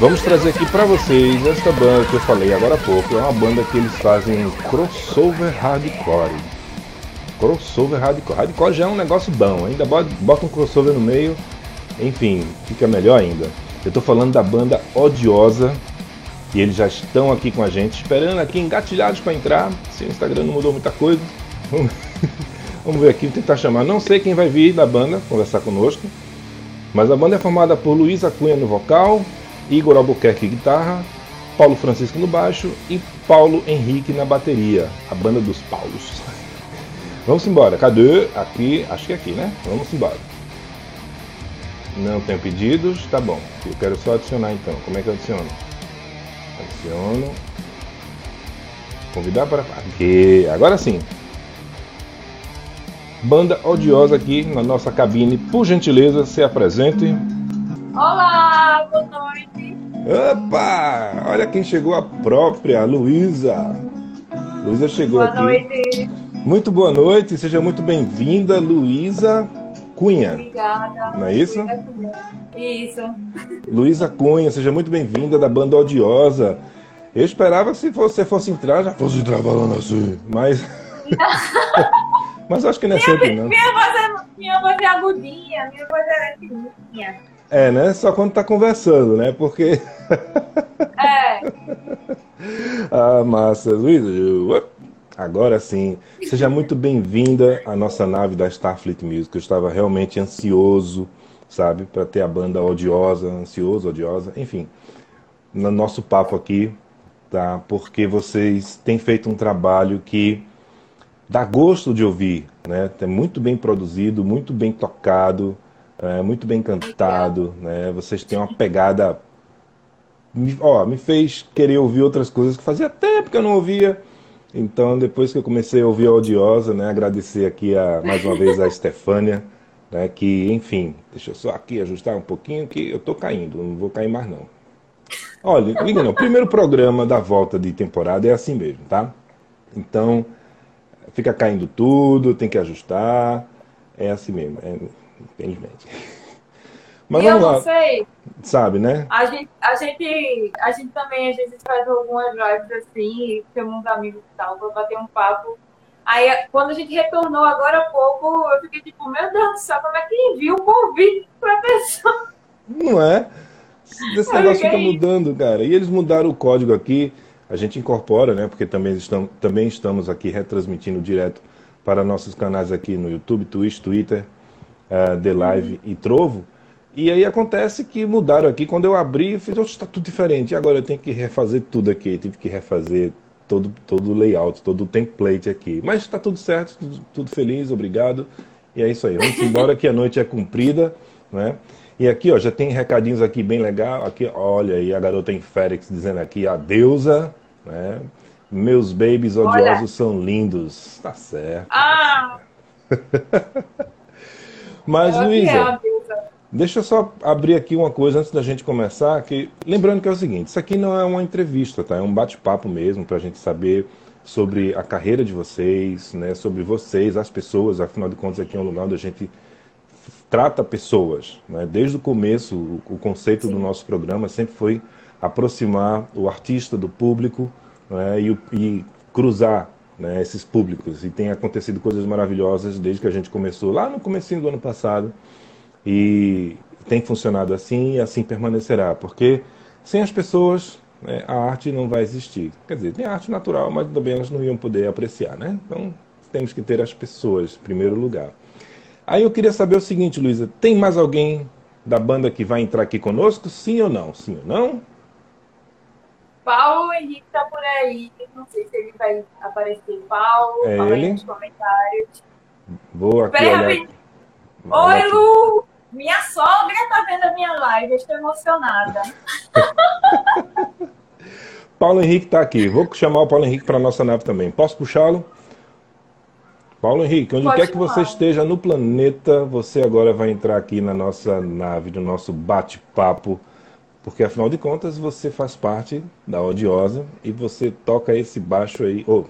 Vamos trazer aqui pra vocês esta banda que eu falei agora há pouco. É uma banda que eles fazem crossover hardcore. Crossover hardcore. Hardcore já é um negócio bom, ainda bota um crossover no meio, enfim, fica melhor ainda. Eu tô falando da banda Odiosa e eles já estão aqui com a gente, esperando aqui engatilhados para entrar. Se o Instagram não mudou muita coisa, vamos ver aqui, tentar chamar. Não sei quem vai vir da banda conversar conosco, mas a banda é formada por Luísa Cunha no vocal, Igor Albuquerque guitarra, Paulo Francisco no baixo e Paulo Henrique na bateria, a banda dos Paulos. Vamos embora, cadê? Aqui, acho que é aqui, né? Vamos embora. Não tenho pedidos, tá bom. Eu quero só adicionar então. Como é que eu adiciono? Adiciono. Convidar para. Aqui, agora sim. Banda odiosa aqui na nossa cabine. Por gentileza, se apresente. Olá, boa noite. Opa! Olha quem chegou, a própria Luísa. Luísa chegou Boa aqui. noite. Muito boa noite, seja muito bem-vinda, Luísa Cunha. Obrigada. Não é isso? Isso. Luísa Cunha, seja muito bem-vinda da banda Odiosa. Eu esperava que se você fosse entrar, já fosse entrar falando assim, mas. mas acho que não é sempre, não. Minha voz é, minha voz é agudinha, minha voz é fininha. É, né? Só quando tá conversando, né? Porque. É, Ah, massa. Luísa, agora sim. Seja muito bem-vinda à nossa nave da Starfleet Music. Eu estava realmente ansioso, sabe, para ter a banda odiosa, ansioso, odiosa, enfim, no nosso papo aqui, tá? Porque vocês têm feito um trabalho que dá gosto de ouvir, né? É muito bem produzido, muito bem tocado, é, muito bem cantado, né? Vocês têm uma pegada me, ó, me fez querer ouvir outras coisas que fazia tempo que eu não ouvia. Então, depois que eu comecei a ouvir a Odiosa, né, agradecer aqui a, mais uma vez a Estefânia, né, que, enfim, deixa eu só aqui ajustar um pouquinho que eu tô caindo, não vou cair mais não. Olha, liga não, o primeiro programa da volta de temporada é assim mesmo, tá? Então, fica caindo tudo, tem que ajustar, é assim mesmo, é, infelizmente. Mas eu vamos não sei, sabe, né? a gente, a gente, a gente também às vezes faz algumas lives assim, temos uns amigos e tal, pra bater um papo. Aí, quando a gente retornou agora há pouco, eu fiquei tipo, meu Deus do céu, como é que envia o convite pra pessoa? Não é? Esse negócio fica mudando, cara. E eles mudaram o código aqui, a gente incorpora, né? Porque também estamos, também estamos aqui retransmitindo direto para nossos canais aqui no YouTube, Twitch, Twitter, eh, The Live e Trovo. E aí acontece que mudaram aqui. Quando eu abri, eu fiz, está tudo diferente. E agora eu tenho que refazer tudo aqui. Tive que refazer todo, todo o layout, todo o template aqui. Mas está tudo certo, tudo, tudo feliz, obrigado. E é isso aí. Vamos embora que a noite é comprida, né? E aqui, ó, já tem recadinhos aqui bem legal. Aqui, olha aí, a garota em Félix dizendo aqui, a deusa, né? Meus babies odiosos Olha. são lindos. Tá certo. Ah, Mas, ela que é Luísa. Deixa eu só abrir aqui uma coisa antes da gente começar, que lembrando que é o seguinte, isso aqui não é uma entrevista, tá? É um bate-papo mesmo para a gente saber sobre a carreira de vocês, né? Sobre vocês, as pessoas. Afinal de contas, aqui é um lugar onde a gente trata pessoas, né? Desde o começo, o, conceito do nosso programa sempre foi aproximar o artista do público, né? E, e cruzar né, esses públicos. E tem acontecido coisas maravilhosas desde que a gente começou lá no comecinho do ano passado. E tem funcionado assim e assim permanecerá, porque sem as pessoas né, a arte não vai existir. Quer dizer, tem arte natural, mas também elas não iam poder apreciar, né? Então temos que ter as pessoas em primeiro lugar. Aí eu queria saber o seguinte, Luísa, tem mais alguém da banda que vai entrar aqui conosco? Sim ou não? Sim ou não? Paulo Henrique tá por aí. Não sei se ele vai aparecer. Paulo, É fala aí ele? nos comentários. Rapidinho. olhar Oi, aqui. Lu! Minha sogra tá vendo a minha live, eu estou emocionada. Paulo Henrique está aqui. Vou chamar o Paulo Henrique para a nossa nave também. Posso puxá-lo? Paulo Henrique, onde Pode quer que você esteja no planeta, você agora vai entrar aqui na nossa nave, no nosso bate-papo, porque afinal de contas você faz parte da Odiosa e você toca esse baixo aí. Ô,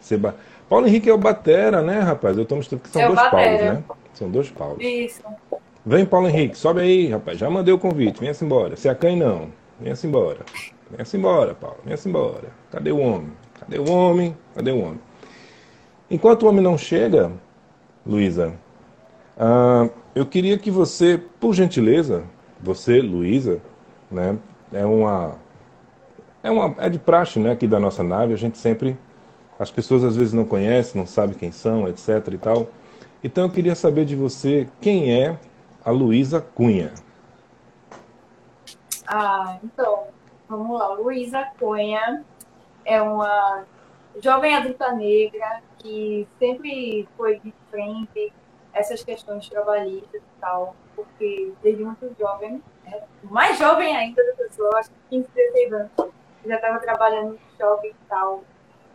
você ba- Paulo Henrique é o Batera, né, rapaz? Eu tô mostrando que são É dois Paulos, batera. né? São dois Paulos. Isso. Vem, Paulo Henrique, sobe aí, rapaz. Já mandei o convite. Venha-se embora. Se acanhe não. Venha-se embora. Venha-se embora, Paulo. Venha-se embora. Cadê o homem? Cadê o homem? Cadê o homem? Enquanto o homem não chega, Luísa, ah, eu queria que você, por gentileza, você, Luísa, né, é uma, é uma, é de praxe, né, aqui da nossa nave. A gente sempre, as pessoas às vezes não conhecem, não sabem quem são, etc. e tal. Então eu queria saber de você quem é a Luísa Cunha. Ah, então, vamos lá. Luísa Cunha é uma jovem adulta negra que sempre foi de frente essas questões trabalhistas e tal, porque desde muito jovem, mais jovem ainda da pessoa, acho que 15, 16 anos, já estava trabalhando no shopping e tal.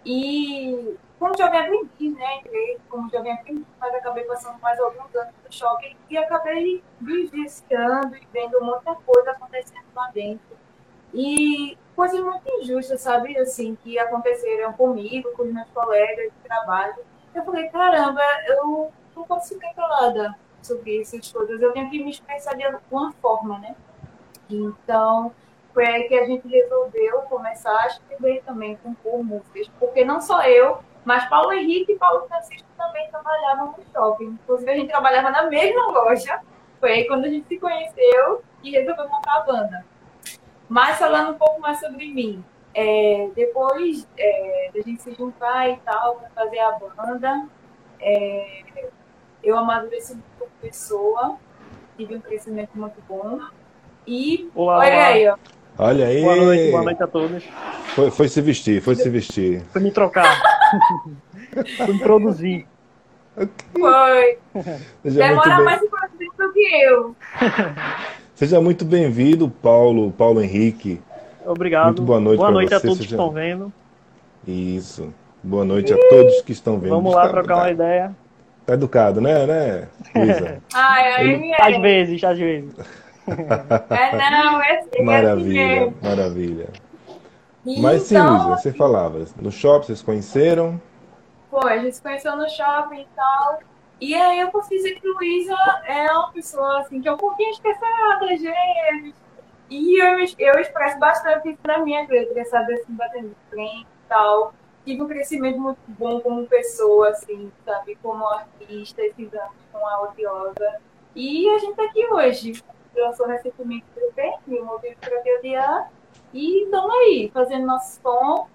E como jovem aprendiz, né? Entrei como jovem aprendiz, mas acabei passando mais alguns anos no shopping e acabei vivenciando e vendo muita coisa acontecendo lá dentro. E coisas muito injustas, sabe? Assim, que aconteceram comigo, com os meus colegas de trabalho. Eu falei, caramba, eu não posso ficar calada sobre essas coisas. Eu tenho que me expressar de alguma forma, né? Então, foi aí que a gente resolveu começar a escrever também, compor músicas. Porque não só eu, mas Paulo Henrique e Paulo Francisco também trabalhavam no shopping. Inclusive, a gente trabalhava na mesma loja. Foi aí quando a gente se conheceu e resolveu montar a banda. Mas falando um pouco mais sobre mim. é, depois é, da gente se juntar e tal, para fazer a banda, é, eu amadureci como pessoa, tive um crescimento muito bom. E Olá, olha olá. aí, ó. Olha aí. Boa noite, boa noite a todos. Foi, foi se vestir, foi se vestir. Fui me trocar. Fui me produzir. Foi. Seja muito, Demora bem- mais tempo do que eu. seja muito bem-vindo, Paulo, Paulo Henrique. Obrigado. Muito boa noite Boa noite a você, todos que seja- estão vendo. Isso. Boa noite a todos que estão vendo. Vamos lá trocar uma ideia. Tá educado, né, né, Luísa? Ai, Às é. vezes, às vezes. É, não, é assim, é assim Maravilha, mesmo. maravilha. E Mas sim, então, Luísa, você falava. No shopping vocês conheceram? Pô, a gente se conheceu no shopping e tal. E aí eu posso dizer que Luísa é uma pessoa assim que é um pouquinho esquecida às vezes. E eu, eu expresso bastante isso na minha letra, sabe? Assim, batendo de frente e tal. Tive um crescimento muito bom como pessoa, assim, sabe? Como artista, esses anos com a Odiosa. E a gente tá aqui hoje. Lançou recentemente o EP, o Movimento para Odiar. E estamos aí, fazendo nosso som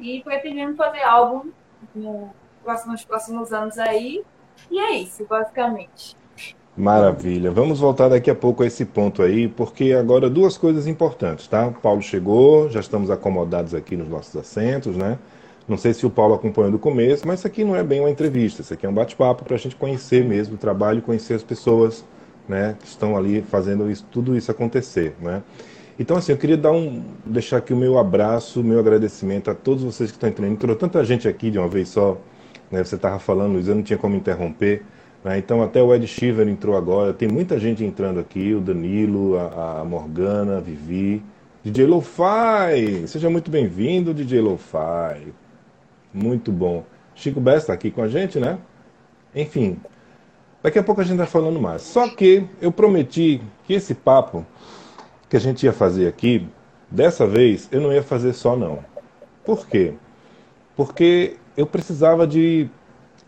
e pretendendo fazer álbum nos próximos anos aí. E é isso, basicamente. Maravilha. Vamos voltar daqui a pouco a esse ponto aí, porque agora duas coisas importantes, tá? O Paulo chegou, já estamos acomodados aqui nos nossos assentos, né? Não sei se o Paulo acompanhou do começo, mas isso aqui não é bem uma entrevista, isso aqui é um bate-papo para a gente conhecer mesmo o trabalho, conhecer as pessoas, né, que estão ali fazendo isso, tudo isso acontecer, né? Então, assim, eu queria dar um, deixar aqui o meu abraço, o meu agradecimento a todos vocês que estão entrando. Entrou tanta gente aqui de uma vez só, né? Você estava falando, Luiz, eu não tinha como interromper. Né? Então, até o Ed Shiver entrou agora. Tem muita gente entrando aqui: o Danilo, a, a Morgana, a Vivi, DJ Lo-Fi. Seja muito bem-vindo, DJ Lo-Fi. Muito bom. Chico Bess está aqui com a gente, né? Enfim, daqui a pouco a gente vai falando mais. Só que eu prometi que esse papo que a gente ia fazer aqui, dessa vez eu não ia fazer só não. Por quê? Porque eu precisava de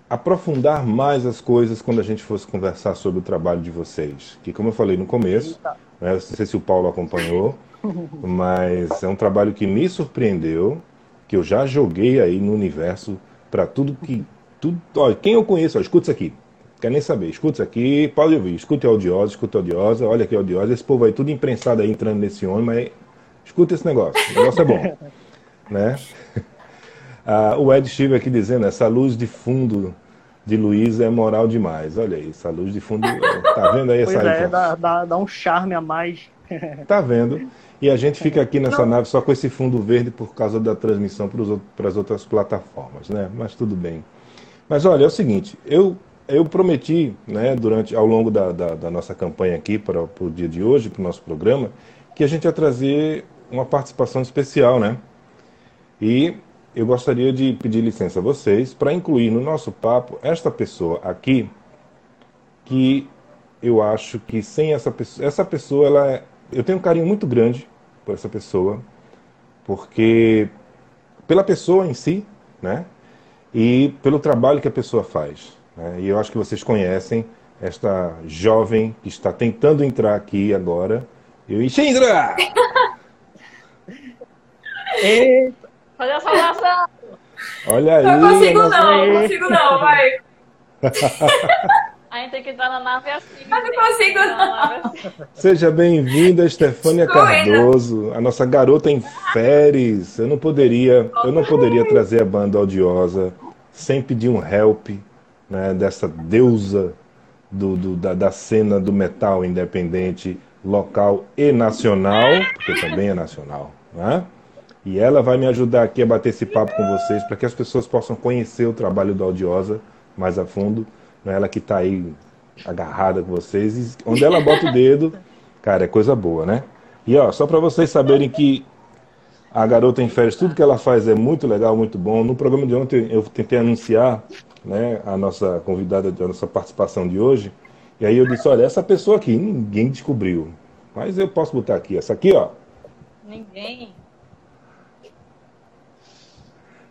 aprofundar mais as coisas quando a gente fosse conversar sobre o trabalho de vocês. Que como eu falei no começo, né, não sei se o Paulo acompanhou, mas é um trabalho que me surpreendeu, que eu já joguei aí no universo para tudo que tudo, olha, quem eu conheço, ó, escuta isso aqui. Quer nem saber, escuta isso aqui, pode ouvir, escute a audiosa, escuta a audiosa, olha aqui a audiosa, esse povo aí tudo imprensado aí entrando nesse ônibus, mas escuta esse negócio, o negócio é bom, né? Ah, o Ed estive aqui dizendo, essa luz de fundo de Luiz é moral demais. Olha aí, essa luz de fundo. Tá vendo aí Pois essa é, aí? dá, dá, dá um charme a mais. Tá vendo? E a gente fica aqui nessa nave só com esse fundo verde por causa da transmissão para as outras plataformas, né? Mas tudo bem. Mas olha, é o seguinte, eu, eu prometi, né, durante, ao longo da, da, da nossa campanha aqui para, para o dia de hoje, para o nosso programa, que a gente ia trazer uma participação especial, né? E eu gostaria de pedir licença a vocês para incluir no nosso papo esta pessoa aqui, que eu acho que sem essa pessoa, essa pessoa, ela é, eu tenho um carinho muito grande por essa pessoa, porque pela pessoa em si, né? E pelo trabalho que a pessoa faz. Né? E eu acho que vocês conhecem esta jovem que está tentando entrar aqui agora. Eu Xindra! E Fazer a saudação. Olha aí. Não consigo não, não consigo não, vai. A gente tem que entrar na nave assim. Eu não consigo, na nave assim. Seja bem-vinda, Stefânia Estou indo. Cardoso, a nossa garota em férias. Eu não poderia, eu não poderia trazer a banda audiosa sem pedir um help, né, dessa deusa do, do- da, da cena do metal independente local e nacional, porque também é nacional, né? E ela vai me ajudar aqui a bater esse papo com vocês para que as pessoas possam conhecer o trabalho da Audiosa mais a fundo. Né? Ela que está aí agarrada com vocês. E onde ela bota o dedo, cara, é coisa boa, né? E ó, só para vocês saberem que a Garota em Férias, tudo que ela faz é muito legal, muito bom. No programa de ontem eu tentei anunciar né, a nossa convidada, a nossa participação de hoje. E aí eu disse, olha, essa pessoa aqui, ninguém descobriu. Mas eu posso botar aqui, essa aqui, ó. Ninguém.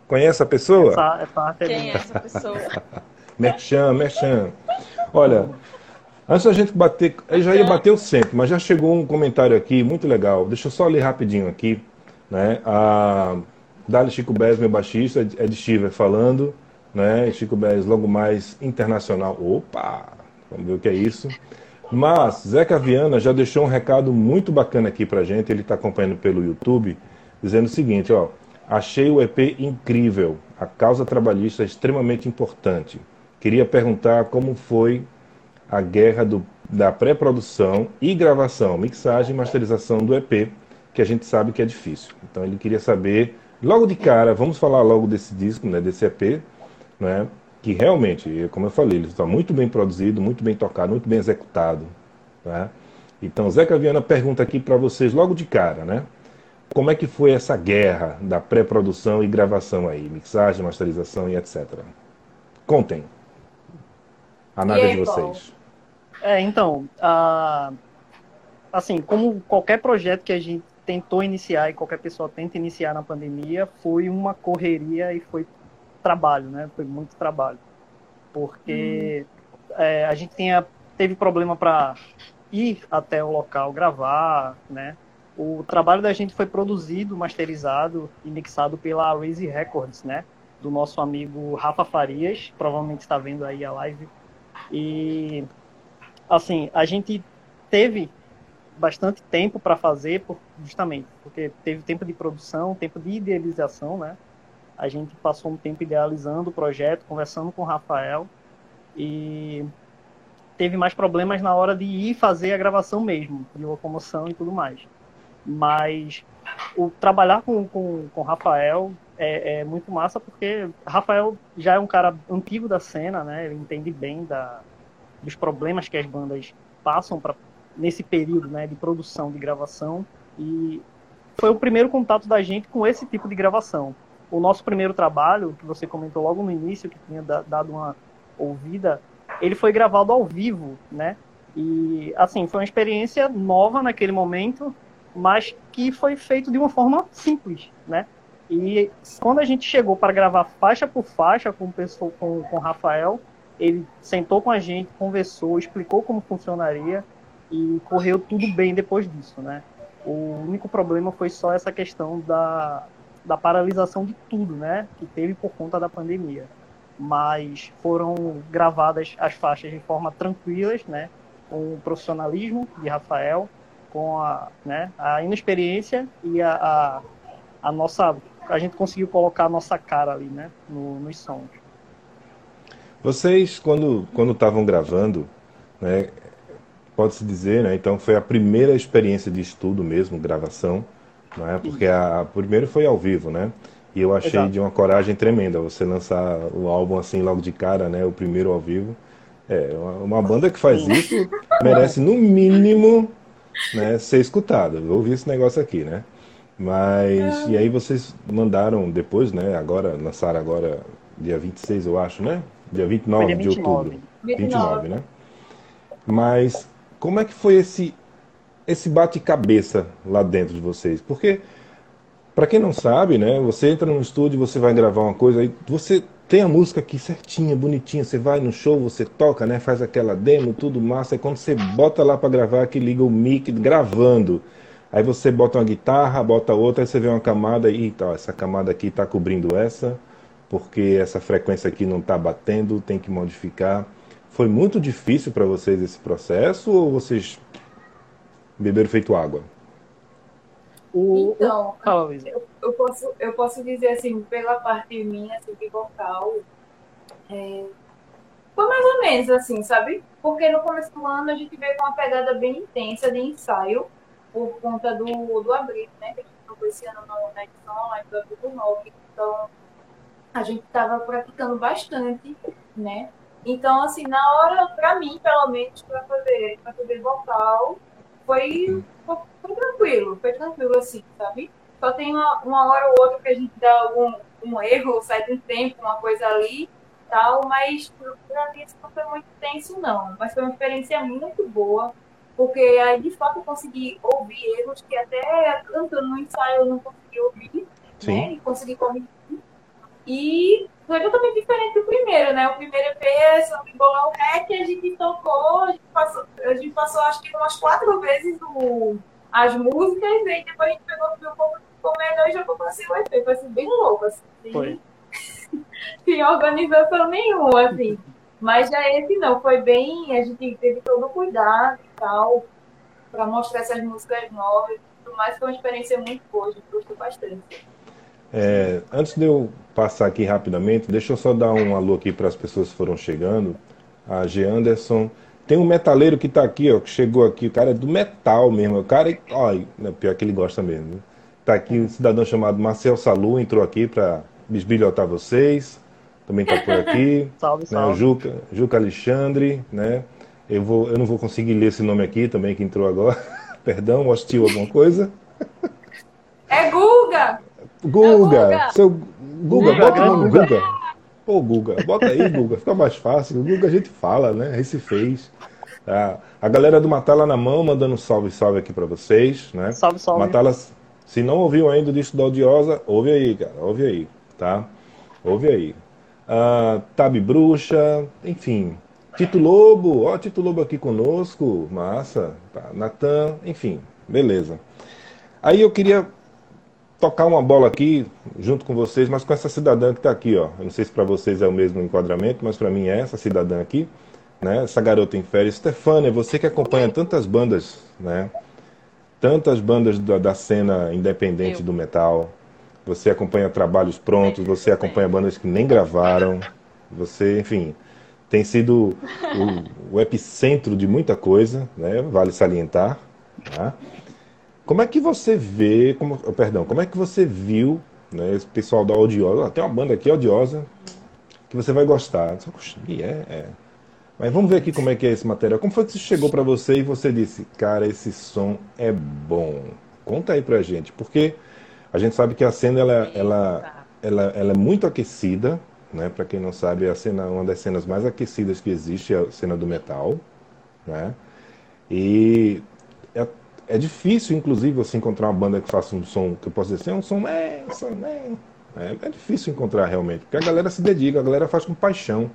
Conhece a pessoa? essa, essa arte é Quem é essa pessoa? Merchan, merchan. Olha, antes da gente bater, já ia bater o centro, mas já chegou um comentário aqui muito legal. Deixa eu só ler rapidinho aqui, né? A Dali Chico Bez, meu baixista, é de Stiver falando, né? Chico Bez logo mais internacional. Opa, vamos ver o que é isso. Mas Zeca Viana já deixou um recado muito bacana aqui pra gente. Ele está acompanhando pelo YouTube, dizendo o seguinte, ó. Achei o EP incrível. A causa trabalhista é extremamente importante. Queria perguntar como foi a guerra do- da pré-produção e gravação, mixagem e masterização do EP, que a gente sabe que é difícil. Então ele queria saber, logo de cara, vamos falar logo desse disco, né, desse EP, né, que realmente, como eu falei, ele está muito bem produzido, muito bem tocado, muito bem executado. Né? Então Zeca Viana pergunta aqui para vocês logo de cara, né? Como é que foi essa guerra da pré-produção e gravação aí, mixagem, masterização e etc. Contem. A nave E é aí, de Paulo? vocês. É, então, a- assim, como qualquer projeto que a gente tentou iniciar e qualquer pessoa tenta iniciar na pandemia, foi uma correria e foi trabalho, né? Foi muito trabalho. Porque é, a gente tinha, teve problema para ir até o local gravar, né? O trabalho da gente foi produzido, masterizado e mixado pela Raise Records, né? Do nosso amigo Rafa Farias, provavelmente está vendo aí a live. E assim, a gente teve bastante tempo para fazer, por- justamente porque teve tempo de produção, tempo de idealização, né? A gente passou um tempo idealizando o projeto, conversando com o Rafael e teve mais problemas na hora de ir fazer a gravação mesmo, de locomoção e tudo mais. Mas o trabalhar com, com, com o Rafael é, é muito massa porque Rafael já é um cara antigo da cena, né? Ele entende bem da, dos problemas que as bandas passam pra, nesse período né, de produção, de gravação. E foi o primeiro contato da gente com esse tipo de gravação. O nosso primeiro trabalho, que você comentou logo no início, que tinha da- dado uma ouvida, ele foi gravado ao vivo, né? E, assim, foi uma experiência nova naquele momento, mas que foi feito de uma forma simples, né? E quando a gente chegou para gravar faixa por faixa com o pessoal- com, com o Rafael, ele sentou com a gente, conversou, explicou como funcionaria e correu tudo bem depois disso, né? O único problema foi só essa questão da, da paralisação de tudo, né? Que teve por conta da pandemia. Mas foram gravadas as faixas de forma tranquilas, né? Com o profissionalismo de Rafael, com a, né, a inexperiência e a, a, a nossa. A gente conseguiu colocar a nossa cara ali, né? No, nos sons. Vocês, quando quando estavam gravando, né, pode-se dizer, né, então foi a primeira experiência de estudo mesmo, gravação, não é? Porque a, a primeiro foi ao vivo, né? E eu achei Exato. de uma coragem tremenda você lançar o álbum assim logo de cara, né? O primeiro ao vivo. É, uma, uma banda que faz isso merece no mínimo, né, ser escutada. Eu ouvi esse negócio aqui, né? Mas e aí vocês mandaram depois, né? Agora lançaram agora dia 26, eu acho, né? Dia 29 Foi dia de 29. outubro. 29, né? Mas como é que foi esse esse bate-cabeça lá dentro de vocês? Porque para quem não sabe, né, você entra num estúdio, você vai gravar uma coisa, aí você tem a música aqui certinha, bonitinha, você vai no show, você toca, né, faz aquela demo, tudo massa, e quando você bota lá para gravar, que liga o mic gravando, aí você bota uma guitarra, bota outra, aí você vê uma camada e tal, essa camada aqui está cobrindo essa, porque essa frequência aqui não está batendo, tem que modificar. Foi muito difícil para vocês esse processo ou vocês beberam feito água? O, Então, eu, eu posso, eu posso dizer assim, pela parte minha, assim, de vocal, é, foi mais ou menos assim, sabe? Porque no começo do ano a gente veio com uma pegada bem intensa de ensaio, por conta do, do abril, né? Que a gente tocou esse ano no- na edição online do Novo. Então, a gente estava praticando bastante, né? Então, assim, na hora, pra mim, pelo menos, pra fazer, fazer vocal, foi, foi, tranquilo, foi tranquilo, assim, sabe? Só tem uma, uma hora ou outra que a gente dá algum um erro, sai de um tempo, uma coisa ali, tal, mas pra mim isso não foi muito tenso, não. Mas foi uma experiência muito boa, porque aí, de fato, eu consegui ouvir erros que até cantando no ensaio eu não consegui ouvir, né? Sim. E consegui corrigir. E foi totalmente diferente do primeiro, né? O primeiro EP, sobre Bolão Rec, a gente tocou, a gente passou, a gente passou acho que umas quatro vezes o, as músicas, e aí depois a gente pegou viu um pouco ficou melhor e já assim o EP. Foi assim, bem louco, assim. Foi. Sem organização nenhuma, assim. Mas já esse não, foi bem, a gente teve todo o cuidado e tal, pra mostrar essas músicas novas tudo mais, foi uma experiência muito boa, a gente gostou bastante. É, antes de eu passar aqui rapidamente, deixa eu só dar um alô aqui para as pessoas que foram chegando. A G. Anderson. Tem um metaleiro que está aqui, ó, que chegou aqui. O cara é do metal mesmo. O cara, ó, né, pior que ele gosta mesmo. Né? Tá aqui um cidadão chamado Marcel Salu, entrou aqui para bisbilhotar vocês. Também está por aqui. Salve, né, salve. Juca, Juca Alexandre, né? Eu, vou, eu não vou conseguir ler esse nome aqui também que entrou agora. Perdão, hostil alguma coisa. É Guga! Guga, Guga. seu Guga, Guga, bota o nome Guga. Guga. Pô, Guga, bota aí, Guga, fica mais fácil. O Guga a gente fala, né? Aí se fez. Tá? A galera do Matala na mão mandando um salve, salve aqui pra vocês, né? Salve, salve. Matala, se não ouviu ainda o disco da Odiosa, ouve aí, cara, ouve aí, tá? Ouve aí. Ah, Tabi Bruxa, enfim. Tito Lobo, ó, Tito Lobo aqui conosco, massa. Tá, Natan, enfim, beleza. Aí eu queria tocar uma bola aqui junto com vocês, mas com essa cidadã que está aqui, ó. Eu não sei se para vocês é o mesmo enquadramento, mas para mim é essa cidadã aqui, né? Essa garota em férias. Stefânia, você que acompanha tantas bandas, né? Tantas bandas da, da cena independente Eu. do metal. Você acompanha trabalhos prontos, você acompanha bandas que nem gravaram. Você, enfim, tem sido o, o epicentro de muita coisa, né? Vale salientar, tá? Como é que você vê, como, oh, perdão, como é que você viu, né, esse pessoal da Odiosa, tem uma banda aqui, Odiosa, que você vai gostar. Eu disse, "Poxa, e é, é. Mas vamos ver aqui como é que é esse material. Como foi que isso chegou para você e você disse, cara, esse som é bom? Conta aí pra gente, porque a gente sabe que a cena ela, ela, ela, ela é muito aquecida, né? Para quem não sabe, a cena, uma das cenas mais aquecidas que existe é a cena do metal, né? E é, é difícil, inclusive, você encontrar uma banda que faça um som que eu posso dizer assim, é um som, é, um som, é, é, é difícil encontrar realmente, porque a galera se dedica, a galera faz com paixão.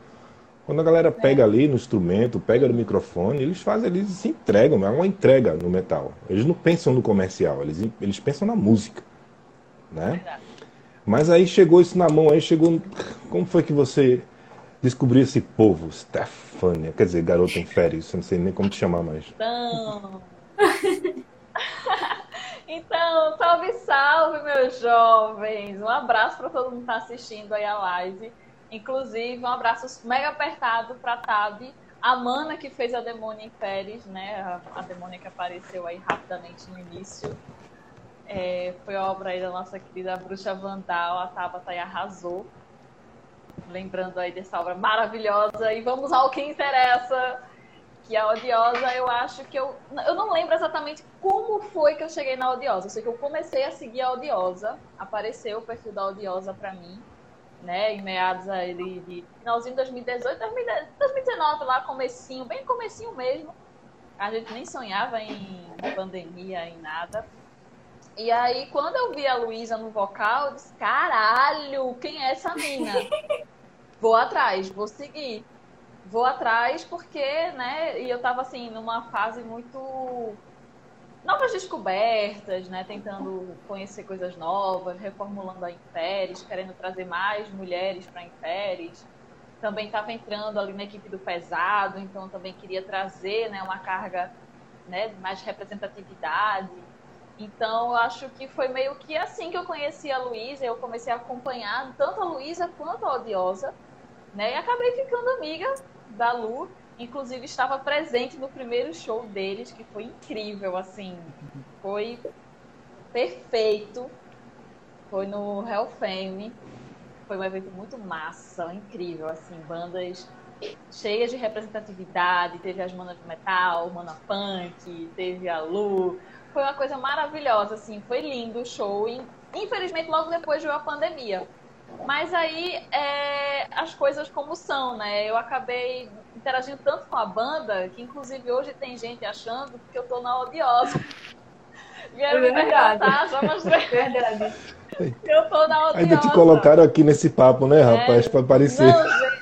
Quando a galera pega ali no instrumento, pega no microfone, eles fazem, eles se entregam, é uma entrega no metal. Eles não pensam no comercial, eles, eles pensam na música, né? Mas aí chegou isso na mão, aí chegou. Como foi que você descobriu esse povo? Stefânia, quer dizer, garota em férias, não sei nem como te chamar mais. Então. então, salve, salve, meus jovens! Um abraço para todo mundo que está assistindo aí a live. Inclusive, um abraço mega apertado para Tabi, a Mana que fez a Demônia em Pérez, né? A, a Demônia que apareceu aí rapidamente no início. É, foi obra aí da nossa querida bruxa Vandal, a Tabata aí arrasou. Lembrando aí dessa obra maravilhosa. E vamos ao que interessa, que a Odiosa, eu acho que eu. Eu não lembro exatamente como foi que eu cheguei na Odiosa. Eu sei que eu comecei a seguir a Odiosa, apareceu o perfil da Odiosa para mim, né? Em meados aí de, de finalzinho de 2018, 2019, lá, comecinho, bem comecinho mesmo. A gente nem sonhava em pandemia, em nada. E aí, quando eu vi a Luísa no vocal, eu disse, caralho, quem é essa mina? vou atrás, vou seguir. Vou atrás porque, né, e eu tava assim, numa fase muito novas descobertas, né, tentando conhecer coisas novas, reformulando a Imperes, querendo trazer mais mulheres para a Imperes. Também estava entrando ali na equipe do pesado, então também queria trazer, né, uma carga, né, mais representatividade. Então, acho que foi meio que assim que eu conheci a Luísa, eu comecei a acompanhar tanto a Luísa quanto a Odiosa, né? E acabei ficando amiga da Lu, inclusive estava presente no primeiro show deles, que foi incrível, assim, foi perfeito. Foi no Hell Fame. Foi um evento muito massa, incrível, assim, bandas cheias de representatividade, teve as manas de metal, mana punk, teve a Lu, foi uma coisa maravilhosa, assim, foi lindo o show. Infelizmente, logo depois veio a pandemia. Mas aí, é, as coisas como são, né? Eu acabei interagindo tanto com a banda, que inclusive hoje tem gente achando que eu tô na odiosa. Vieram me perguntar, já mostrei. Verdade. Eu tô na odiosa. Ainda te colocaram aqui nesse papo, né, rapaz, É. pra aparecer. Não, gente,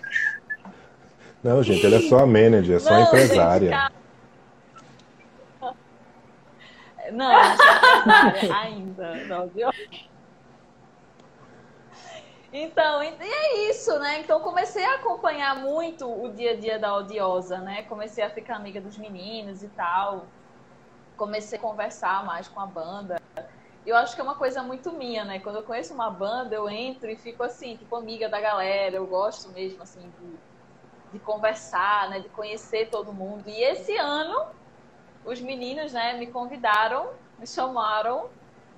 Não, gente, ela é só a manager, é só a Não, empresária. gente, Não, ainda. Não, viu? Então, e é isso, né? Então comecei a acompanhar muito o dia a dia da Odiosa, né? Comecei a ficar amiga dos meninos e tal. Comecei a conversar mais com a banda. Eu acho que é uma coisa muito minha, né? Quando eu conheço uma banda, eu entro e fico assim, tipo, amiga da galera. Eu gosto mesmo, assim, de, de conversar, né? De conhecer todo mundo. E esse ano, os meninos, né, me convidaram, me chamaram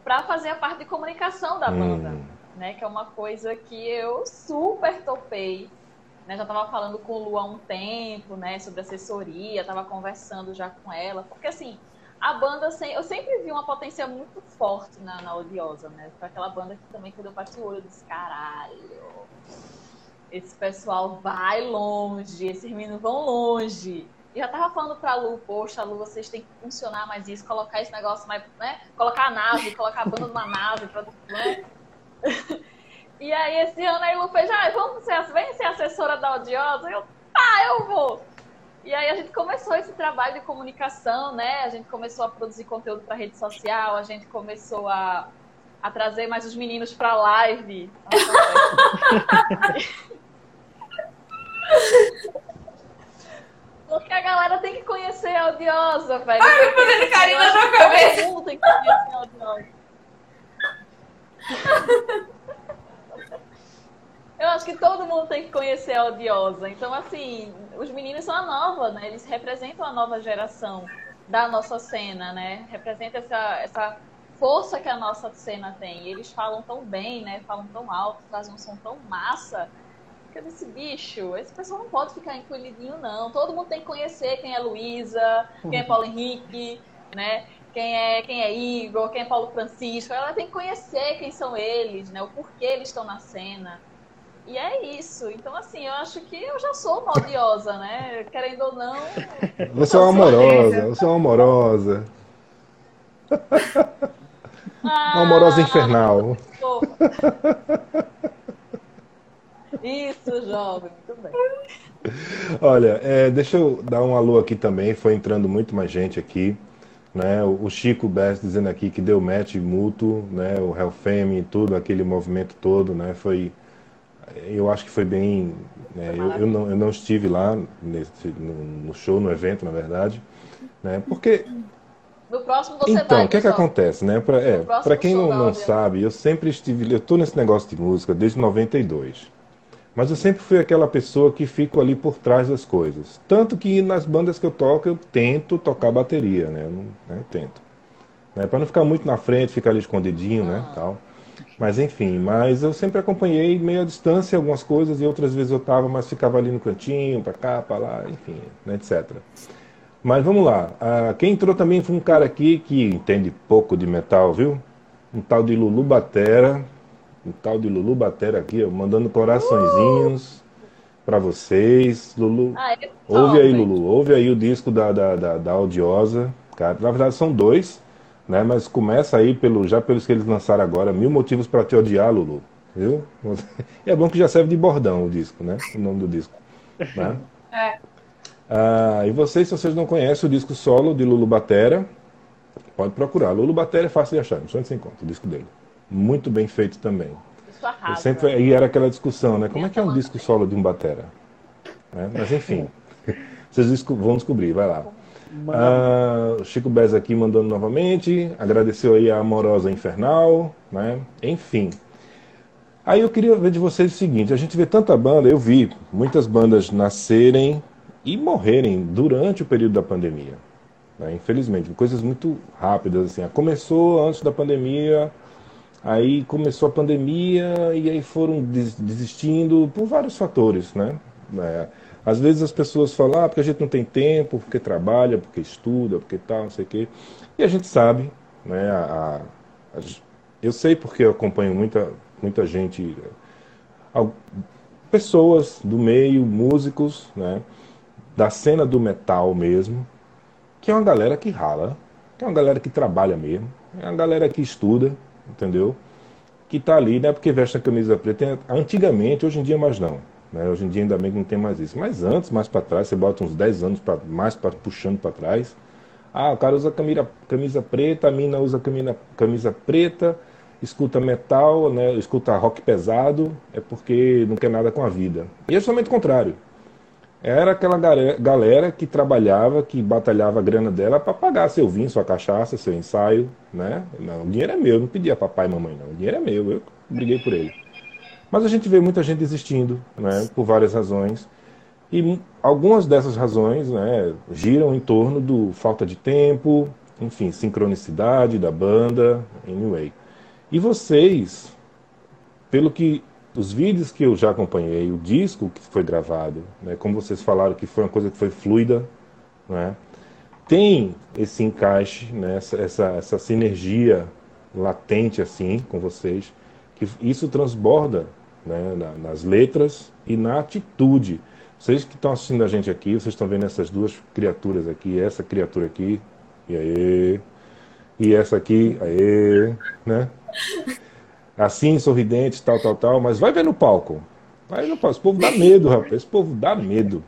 para fazer a parte de comunicação da banda, Hum. né? Que é uma coisa que eu super topei. Né? Já estava falando com o Lu há um tempo, né? Sobre assessoria, estava conversando já com ela. Porque, assim, a banda, sem- eu sempre vi uma potência muito forte na, na Odiosa, né? Foi aquela banda que também, quando eu bati o olho, eu disse, caralho, esse pessoal vai longe, esses meninos vão longe. E já tava falando pra Lu, poxa, Lu, vocês têm que funcionar mais isso, colocar esse negócio mais, né? Colocar a nave, colocar a banda numa nave, pra, né? E aí esse ano aí Lu fez, ah, vamos ser, vem ser assessora da Odiosa? Eu, tá, eu vou. E aí a gente começou esse trabalho de comunicação, né? A gente começou a produzir conteúdo para rede social, a gente começou a, a trazer mais os meninos para live. Porque a galera tem que conhecer a Odiosa, velho. Ai, eu fazendo carinho na sua Todo cabeça. mundo tem que conhecer a Odiosa. Eu acho que todo mundo tem que conhecer a Odiosa. Então, assim, os meninos são a nova, né? Eles representam a nova geração da nossa cena, né? Representa essa, essa força que a nossa cena tem. E eles falam tão bem, né? Falam tão alto, fazem um som tão massa. Eu disse, bicho, esse pessoal não pode ficar encolhidinho, não. Todo mundo tem que conhecer quem é Luísa, quem é Paulo Henrique, né? Quem é, quem é Igor, quem é Paulo Francisco. Ela tem que conhecer quem são eles, né? O porquê eles estão na cena. E é isso. Então, assim, eu acho que eu já sou uma odiosa, né? Querendo ou não. Você é uma amorosa, você é uma amorosa. Uma amorosa infernal. Isso, jovem, muito bem. Olha, é, deixa eu dar um alô aqui também. Foi entrando muito mais gente aqui. Né? O Chico Bess dizendo aqui que deu match mútuo, né? o Hellfame e tudo, aquele movimento todo. Né? Foi, eu acho que foi bem. né, eu, eu não, eu não estive lá nesse, no, show, no evento, na verdade. Né? Porque No próximo você Então, vai. o que é que acontece, né? Pra, é, pra quem não, não sabe, eu sempre estive, eu tô nesse negócio de música desde 92, Mas eu sempre fui aquela pessoa que fico ali por trás das coisas. Tanto que nas bandas que eu toco, eu tento tocar bateria, né? Eu, não, né? eu tento. Né? Para não ficar muito na frente, ficar ali escondidinho, né? Tal. Mas enfim, mas eu sempre acompanhei meio à distância algumas coisas e outras vezes eu tava, mas ficava ali no cantinho, para cá, para lá, enfim, né, etc. Mas vamos lá. Ah, quem entrou também foi um cara aqui que entende pouco de metal, viu? Um tal de Lulu Batera. Um tal de Lulu Batera aqui, ó, mandando coraçõezinhos uh! para vocês. Lulu, Ah, ele ouve aí. Lulu. Ouve aí o disco da, da, da, da Audiosa. Cara, na verdade são dois, né? Mas começa aí pelo, já pelos que eles lançaram agora. Mil motivos para te odiar, Lulu. Viu? E é bom que já serve de bordão o disco, né? O nome do disco. Né? É. Ah, e vocês, se vocês não conhecem o disco solo de Lulu Batera, pode procurar. Lulu Batera é fácil de achar, não onde você encontra o disco dele. Muito bem feito também. Isso Eu arrasa. sempre, e era aquela discussão, né? Como é que é um disco solo de um batera? Né? Mas enfim, vocês desco- vão descobrir, vai lá. Ah, o Chico Bez aqui mandando novamente, agradeceu aí a amorosa infernal, né? Enfim. Aí eu queria ver de vocês o seguinte, a gente vê tanta banda, eu vi muitas bandas nascerem e morrerem durante o período da pandemia. né? Infelizmente, coisas muito rápidas assim. Começou antes da pandemia, Aí começou a pandemia e aí foram des- desistindo por vários fatores, né? É, às vezes as pessoas falam, ah, porque a gente não tem tempo, porque trabalha, porque estuda, porque tal, não sei o quê. E a gente sabe, né? a- a- eu sei porque eu acompanho muita, muita gente, pessoas do meio, músicos, né? Da cena do metal mesmo, que é uma galera que rala, que é uma galera que trabalha mesmo, é uma galera que estuda, entendeu? Que tá ali, não é porque veste a camisa preta. Antigamente, hoje em dia mais não. Né? Hoje em dia ainda bem que não tem mais isso. Mas antes, mais para trás, você bota uns 10 anos pra, mais pra, puxando para trás. Ah, o cara usa camisa, camisa preta, a mina usa camisa, camisa preta, escuta metal, né? escuta rock pesado, é porque não quer nada com a vida. E é justamente o contrário. Era aquela galera que trabalhava, que batalhava a grana dela para pagar seu vinho, sua cachaça, seu ensaio, né? Não, o dinheiro é meu, eu não pedia papai e mamãe, não. O dinheiro é meu, eu briguei por ele. Mas a gente vê muita gente desistindo, né? Por várias razões. E algumas dessas razões, né? Giram em torno do falta de tempo, enfim, sincronicidade da banda, anyway. E vocês, pelo que os vídeos que eu já acompanhei, o disco que foi gravado, né, como vocês falaram que foi uma coisa que foi fluida, né, tem esse encaixe, né, essa, essa, essa sinergia latente assim com vocês, que isso transborda né, na- nas letras e na atitude. Vocês que estão assistindo a gente aqui, vocês estão vendo essas duas criaturas aqui, essa criatura aqui, e aí, e essa aqui, aí, né? Assim, sorridentes, tal, tal, tal, mas vai ver no palco. Vai no palco. Esse povo dá medo, rapaz. Esse povo dá medo.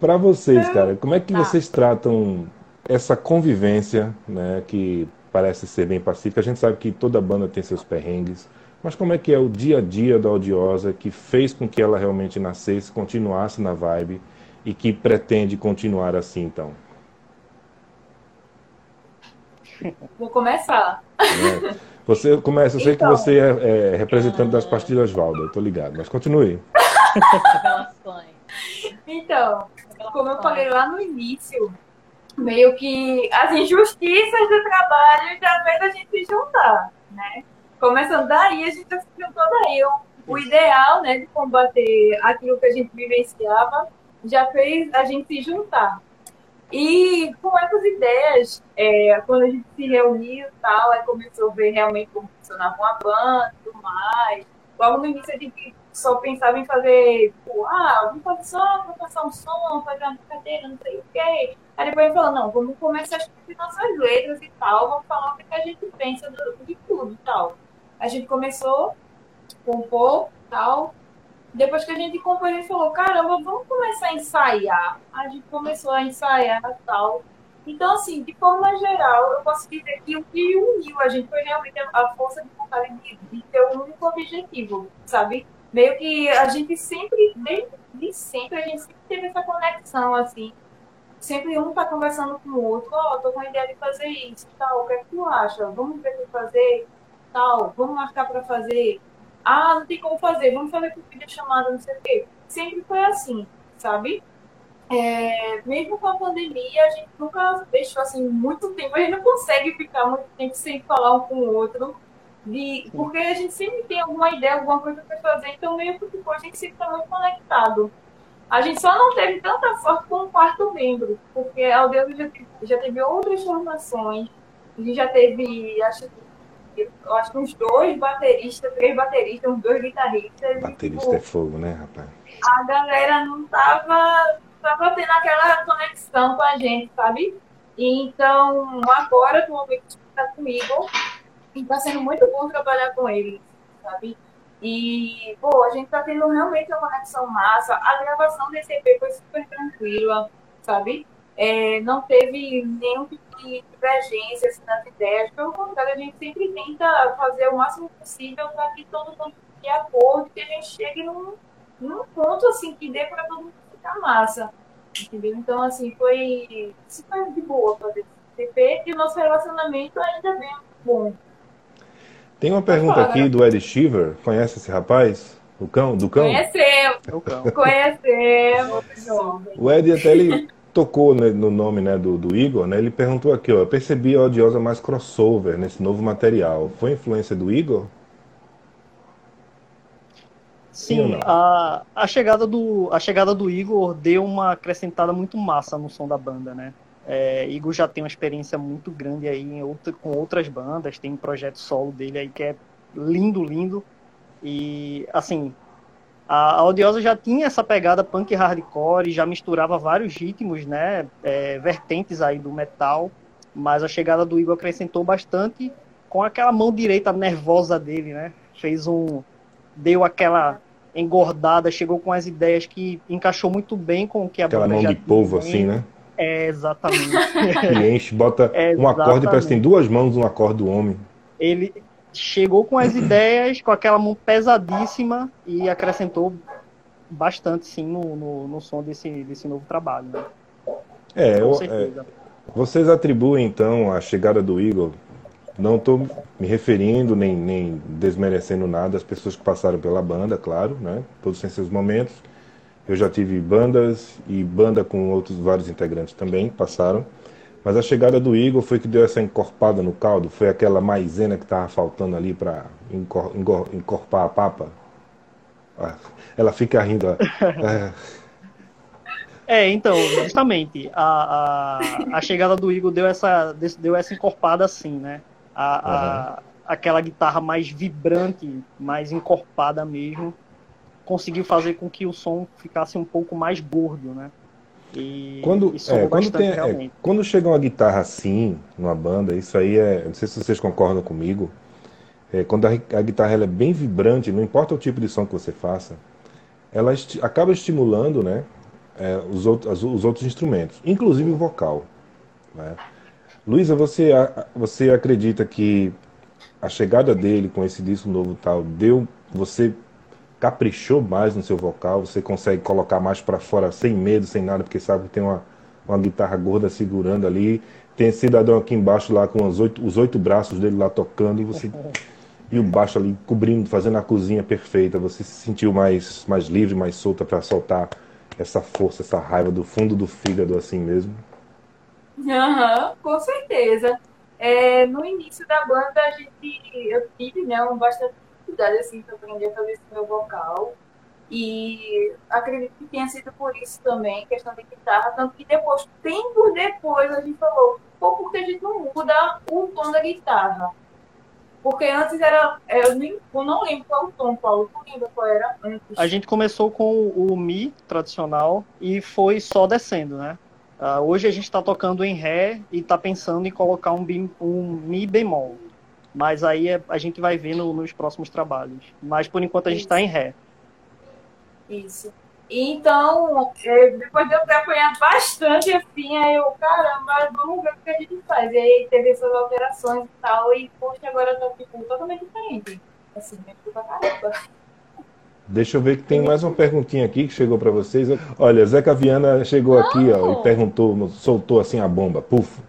Para vocês, cara, como é que Tá. vocês tratam essa convivência, né, que parece ser bem pacífica? A gente sabe que toda banda tem seus perrengues, mas como é que é o dia a dia da Audiosa que fez com que ela realmente nascesse, continuasse na vibe e que pretende continuar assim, então? Vou começar. né? Você começa, eu sei que Então. você é, é representante das pastilhas Valda, eu tô ligado, mas continue. Então, como eu falei lá no início, meio que as injustiças do trabalho já fez a gente se juntar, né? Começando daí, a gente já se juntou daí. O, o ideal, né, de combater aquilo que a gente vivenciava já fez a gente se juntar. E com essas ideias, é, quando a gente se reuniu e tal, aí começou a ver realmente como funcionava uma banda e tudo mais. Logo no início a gente só pensava em fazer, tipo, ah, vamos fazer só, vamos passar um som, fazer uma brincadeira, não sei o quê. Aí depois gente falou, não, vamos começar a escrever nossas letras e tal, vamos falar o que a gente pensa de tudo e tal. A gente começou compor tal. Depois que a gente compôs, a gente falou, caramba, vamos começar a ensaiar. A gente começou a ensaiar e tal. Então, assim, de forma geral, eu posso dizer que o que uniu a gente foi realmente a força de vontade de, de ter um único objetivo, sabe? Meio que a gente sempre, desde de sempre, a gente sempre teve essa conexão, assim. Sempre um tá conversando com o outro, ó, tô com a ideia de fazer isso, tal, o que é que tu acha? Vamos ver o que fazer, tal, vamos marcar para fazer. Ah, não tem como fazer, vamos fazer por videochamada, não sei o quê. Sempre foi assim, sabe? É, mesmo com a pandemia, a gente nunca deixou assim muito tempo, a gente não consegue ficar muito tempo sem falar um com o outro, de, porque a gente sempre tem alguma ideia, alguma coisa para fazer, então meio que ficou, a gente sempre está muito conectado. A gente só não teve tanta sorte com o quarto membro, porque a Aldeia já, já teve outras formações, a gente já teve, acho, que- eu acho que uns dois bateristas, três bateristas, uns dois guitarristas. e, Baterista tipo, é fogo, né, rapaz? a galera não tava, tava tendo aquela conexão com a gente, sabe? E Então, agora, no momento que está comigo, e tá sendo muito bom trabalhar com ele, sabe? E, pô, a gente tá tendo realmente uma conexão massa. A gravação desse EP foi super tranquila, sabe? É, não teve nenhum tipo de divergência assim, nas ideias. Pelo contrário, a gente sempre tenta fazer o máximo possível para que todo mundo fique de acordo, que a gente chegue num, num ponto assim que dê para todo mundo ficar massa. Entendeu? Então, assim, foi super de boa fazer esse EP e o nosso relacionamento ainda bem bom. Tem uma pergunta aqui do Ed Shiver. Conhece esse rapaz? O cão? Do cão? Conhecemos, É o cão. conhecemos. O Ed até ele tocou né, no nome né, do, do Igor, né? Ele perguntou aqui, ó, eu percebi a odiosa mais crossover nesse novo material. Foi influência do Igor? Sim a, a, chegada do, a chegada do Igor deu uma acrescentada muito massa no som da banda, né? É, Igor já tem uma experiência muito grande aí em outra, com outras bandas, tem um projeto solo dele aí que é lindo, lindo. E, assim, a, a Odiosa já tinha essa pegada punk hardcore, já misturava vários ritmos, né? É, vertentes aí do metal, mas a chegada do Igor acrescentou bastante com aquela mão direita nervosa dele, né? Fez um. Deu aquela engordada, chegou com as ideias que encaixou muito bem com o que a Aquela banda mão de polvo tinha. assim, né? É, exatamente. Que enche, bota É, um acorde, parece que tem duas mãos no acorde do homem. Ele chegou com as ideias, com aquela mão pesadíssima e acrescentou bastante, sim, no, no, no som desse, desse novo trabalho. Né? É, Com é, certeza. vocês atribuem então a chegada do Igor, não estou me referindo nem, nem desmerecendo nada, as pessoas que passaram pela banda, claro, né? Todos têm seus momentos. Eu já tive bandas e banda com outros vários integrantes também passaram. Mas a chegada do Igor foi que deu essa encorpada no caldo, foi aquela maisena que estava faltando ali para encorpar a papa. Ah, Ela fica rindo. É, É, então, justamente, a, a, a chegada do Igor deu essa, deu essa encorpada assim, né? A, a- aquela guitarra mais vibrante, mais encorpada mesmo, conseguiu fazer com que o som ficasse um pouco mais gordo, né? E, Quando, soou é, quando, tem, é, quando chega uma guitarra assim, numa banda, isso aí é. Não sei se vocês concordam comigo. é, quando a, a guitarra é bem vibrante, não importa o tipo de som que você faça, ela esti- acaba estimulando né, é, os, outros, as- os outros instrumentos, inclusive o vocal. Né? Luísa, você, você acredita que a chegada dele com esse disco novo tal deu. Você caprichou mais no seu vocal, você consegue colocar mais pra fora sem medo, sem nada, porque sabe que tem uma, uma guitarra gorda segurando ali, tem esse cidadão aqui embaixo lá com os oito, os oito braços dele lá tocando e você e o baixo ali cobrindo, fazendo a cozinha perfeita. Você se sentiu mais mais livre, mais solta pra soltar essa força, essa raiva do fundo do fígado assim mesmo. Aham, com certeza. É, no início da banda, a gente, eu tive né, um bastante dificuldade assim, para aprender a fazer esse meu vocal. E acredito que tenha sido por isso também, questão de guitarra. Tanto que depois, tempo depois, a gente falou, pô, porque a gente não muda o tom da guitarra? Porque antes era. Eu, nem, eu não lembro qual o tom, Paulo. Tu lembra qual era antes? A gente começou com o Mi tradicional e foi só descendo, né? Ah, hoje a gente está tocando em Ré e está pensando em colocar um, bi- um Mi bemol. Mas aí é- a gente vai ver no- nos próximos trabalhos. Mas por enquanto a gente está em Ré. Isso. E Então, é, depois de eu ter apanhado bastante assim, aí eu, caramba, vamos ver o que a gente faz. E aí teve essas alterações e tal, e poxa, agora tá tipo, totalmente diferente. Assim, me pra caramba. Deixa eu ver que tem mais uma perguntinha aqui que chegou pra vocês. Olha, Zeca Viana chegou aqui ó, e perguntou, soltou assim a bomba. Puf.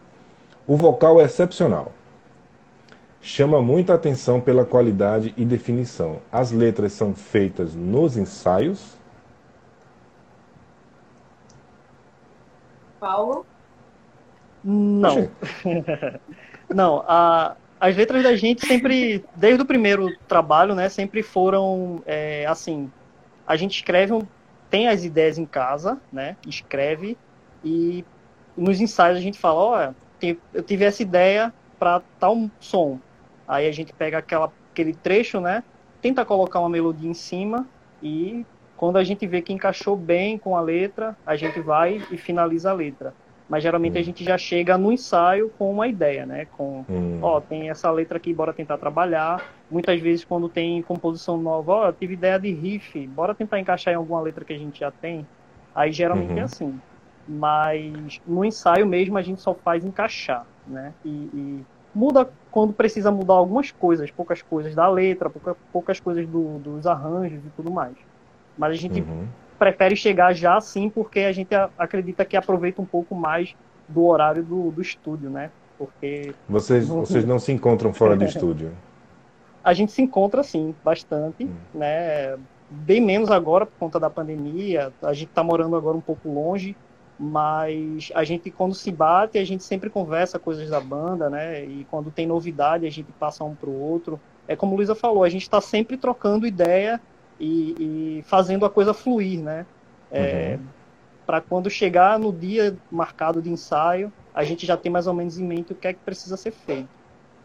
O vocal é excepcional. Chama muita atenção pela qualidade e definição. As letras são feitas nos ensaios. Paulo? Não. Não, a, as letras da gente sempre, desde o primeiro trabalho, né, sempre foram é, assim. A gente escreve, um, tem as ideias em casa, né, escreve e nos ensaios a gente fala, olha, eu tive essa ideia para tal som. Aí a gente pega aquela, aquele trecho, né, tenta colocar uma melodia em cima e quando a gente vê que encaixou bem com a letra, a gente vai e finaliza a letra. Mas geralmente hum. a gente já chega no ensaio com uma ideia, né? Com, hum. ó, tem essa letra aqui, bora tentar trabalhar. Muitas vezes quando tem composição nova, ó, eu tive ideia de riff, bora tentar encaixar em alguma letra que a gente já tem. Aí geralmente uhum. é assim. Mas no ensaio mesmo a gente só faz encaixar, né? E, e muda quando precisa mudar algumas coisas, poucas coisas da letra, pouca, poucas coisas do, dos arranjos e tudo mais. Mas a gente uhum prefere chegar já assim porque a gente acredita que aproveita um pouco mais do horário do, do estúdio, né? Porque vocês vocês não se encontram fora do estúdio? A gente se encontra sim, bastante, hum. né? Bem menos agora por conta da pandemia. A gente está morando agora um pouco longe, mas a gente quando se bate a gente sempre conversa coisas da banda, né? E quando tem novidade a gente passa um para o outro. É como o Luísa falou, a gente está sempre trocando ideia e, e fazendo a coisa fluir, né? É, uhum. Para quando chegar no dia marcado de ensaio, a gente já tem mais ou menos em mente o que é que precisa ser feito.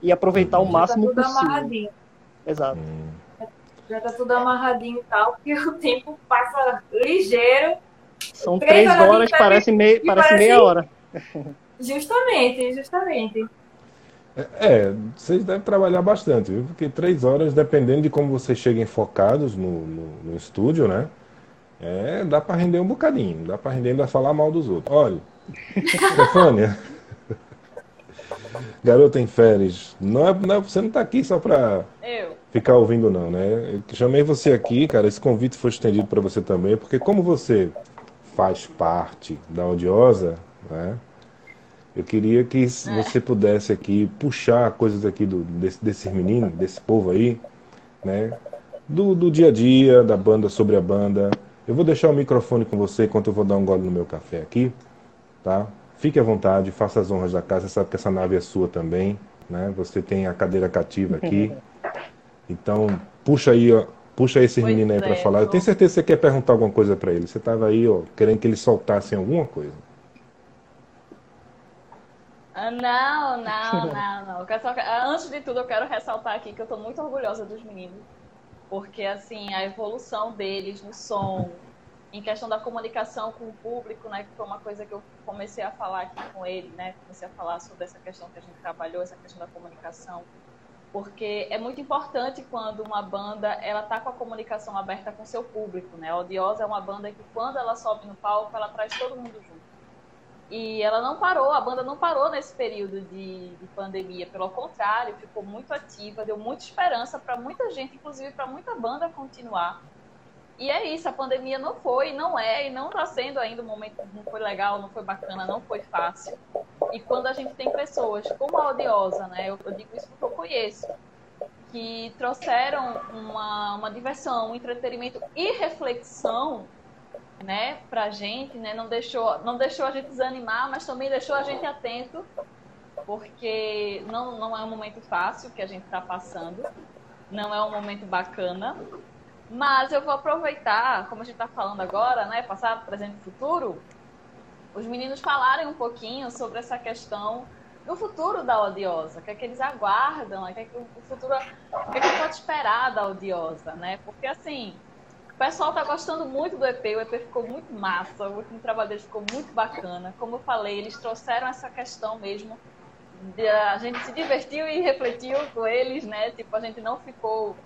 E aproveitar uhum. o máximo já tá tudo possível. Amarradinho. Exato. Uhum. Já tá tudo amarradinho e tal, porque o tempo passa ligeiro. São três, três horas, parece, mei, parece, parece meia hora. Justamente, justamente. É, é, vocês devem trabalhar bastante, viu? Porque três horas, dependendo de como vocês cheguem focados no, no, no estúdio, né? É, dá para render um bocadinho, dá para render ainda falar mal dos outros. Olha, Stefânia, garota em férias, não é, não é, você não tá aqui só para ficar ouvindo não, né? Eu chamei você aqui, cara, esse convite foi estendido para você também, porque como você faz parte da Odiosa, né? Eu queria que é. você pudesse aqui puxar coisas aqui do, desse, desses meninos, desse povo aí, né? Do, do dia a dia, da banda sobre a banda. Eu vou deixar o microfone com você enquanto eu vou dar um gole no meu café aqui, tá? Fique à vontade, faça as honras da casa. Você sabe que essa nave é sua também, né? Você tem a cadeira cativa aqui. Então, puxa aí, ó, puxa esses meninos aí para é, falar. Eu tenho certeza que você quer perguntar alguma coisa para eles. Você estava aí, ó, querendo que eles soltassem alguma coisa. Ah, não, não, não, não. Só... Antes de tudo, eu quero ressaltar aqui que eu estou muito orgulhosa dos meninos. Porque, assim, a evolução deles no som, em questão da comunicação com o público, né, que foi uma coisa que eu comecei a falar aqui com ele, né, comecei a falar sobre essa questão que a gente trabalhou, essa questão da comunicação, porque é muito importante quando uma banda ela tá com a comunicação aberta com seu público, né? A Odiosa é uma banda que quando ela sobe no palco, ela traz todo mundo junto. E ela não parou, a banda não parou nesse período de, de pandemia, pelo contrário, ficou muito ativa, deu muita esperança para muita gente, inclusive para muita banda continuar. E é isso, a pandemia não foi, não é, e não está sendo ainda um momento, não foi legal, não foi bacana, não foi fácil. E quando a gente tem pessoas como a Odiosa, né, eu, eu digo isso porque eu conheço, que trouxeram uma, uma diversão, um entretenimento e reflexão né, pra gente, né? Não deixou, não deixou a gente desanimar, mas também deixou a gente atento, porque não, não é um momento fácil que a gente está passando, não é um momento bacana. Mas eu vou aproveitar, como a gente está falando agora, né, passado, presente e futuro, os meninos falarem um pouquinho sobre essa questão do futuro da odiosa, o que é que eles aguardam, o que é que o futuro, o que é que pode esperar da odiosa, né? Porque assim, pessoal tá gostando muito do EP, o EP ficou muito massa, o último trabalho deles ficou muito bacana. Como eu falei, eles trouxeram essa questão mesmo. A gente se divertiu e refletiu com eles, né? Tipo, a gente não ficou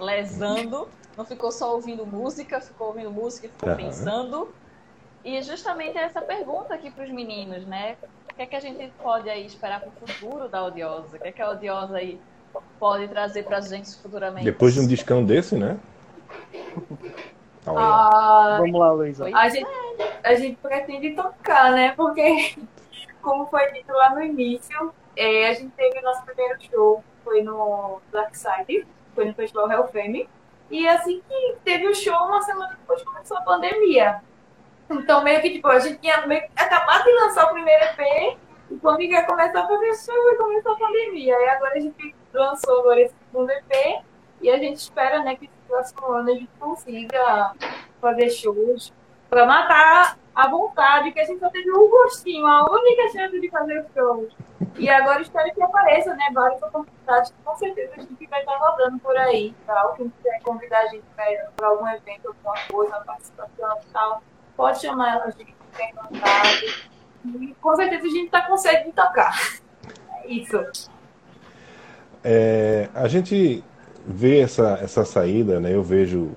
lesando, não ficou só ouvindo música, ficou ouvindo música e ficou uhum. pensando. E justamente essa pergunta aqui para os meninos, né? O que é que a gente pode aí esperar para o futuro da Odiosa? O que é que a Odiosa aí pode trazer para a gente futuramente? Depois de um discão desse, né? Ah, Vamos lá, Luísa. A gente, a gente pretende tocar, né? Porque, como foi dito lá no início, é, a gente teve o nosso primeiro show foi no Dark Side, foi no Festival Hellfame. E assim que teve o show, uma semana depois começou a pandemia. Então, meio que, tipo, a gente tinha meio acabado de lançar o primeiro EP, e quando ia começar a fazer show, ia começar a pandemia. Aí agora a gente lançou agora esse segundo EP, e a gente espera, né, que no próximo ano a gente consiga fazer shows para matar a vontade, que a gente só teve um gostinho, a única chance de fazer os shows. E agora espero que apareça, né, várias oportunidades, com certeza a gente vai estar rodando por aí e tal. Quem quiser convidar a gente para algum evento, alguma coisa, participação e tal, pode chamar a gente, tem vontade. E com certeza a gente está conseguindo tocar. É isso. É, a gente vê essa, essa saída, né? Eu vejo,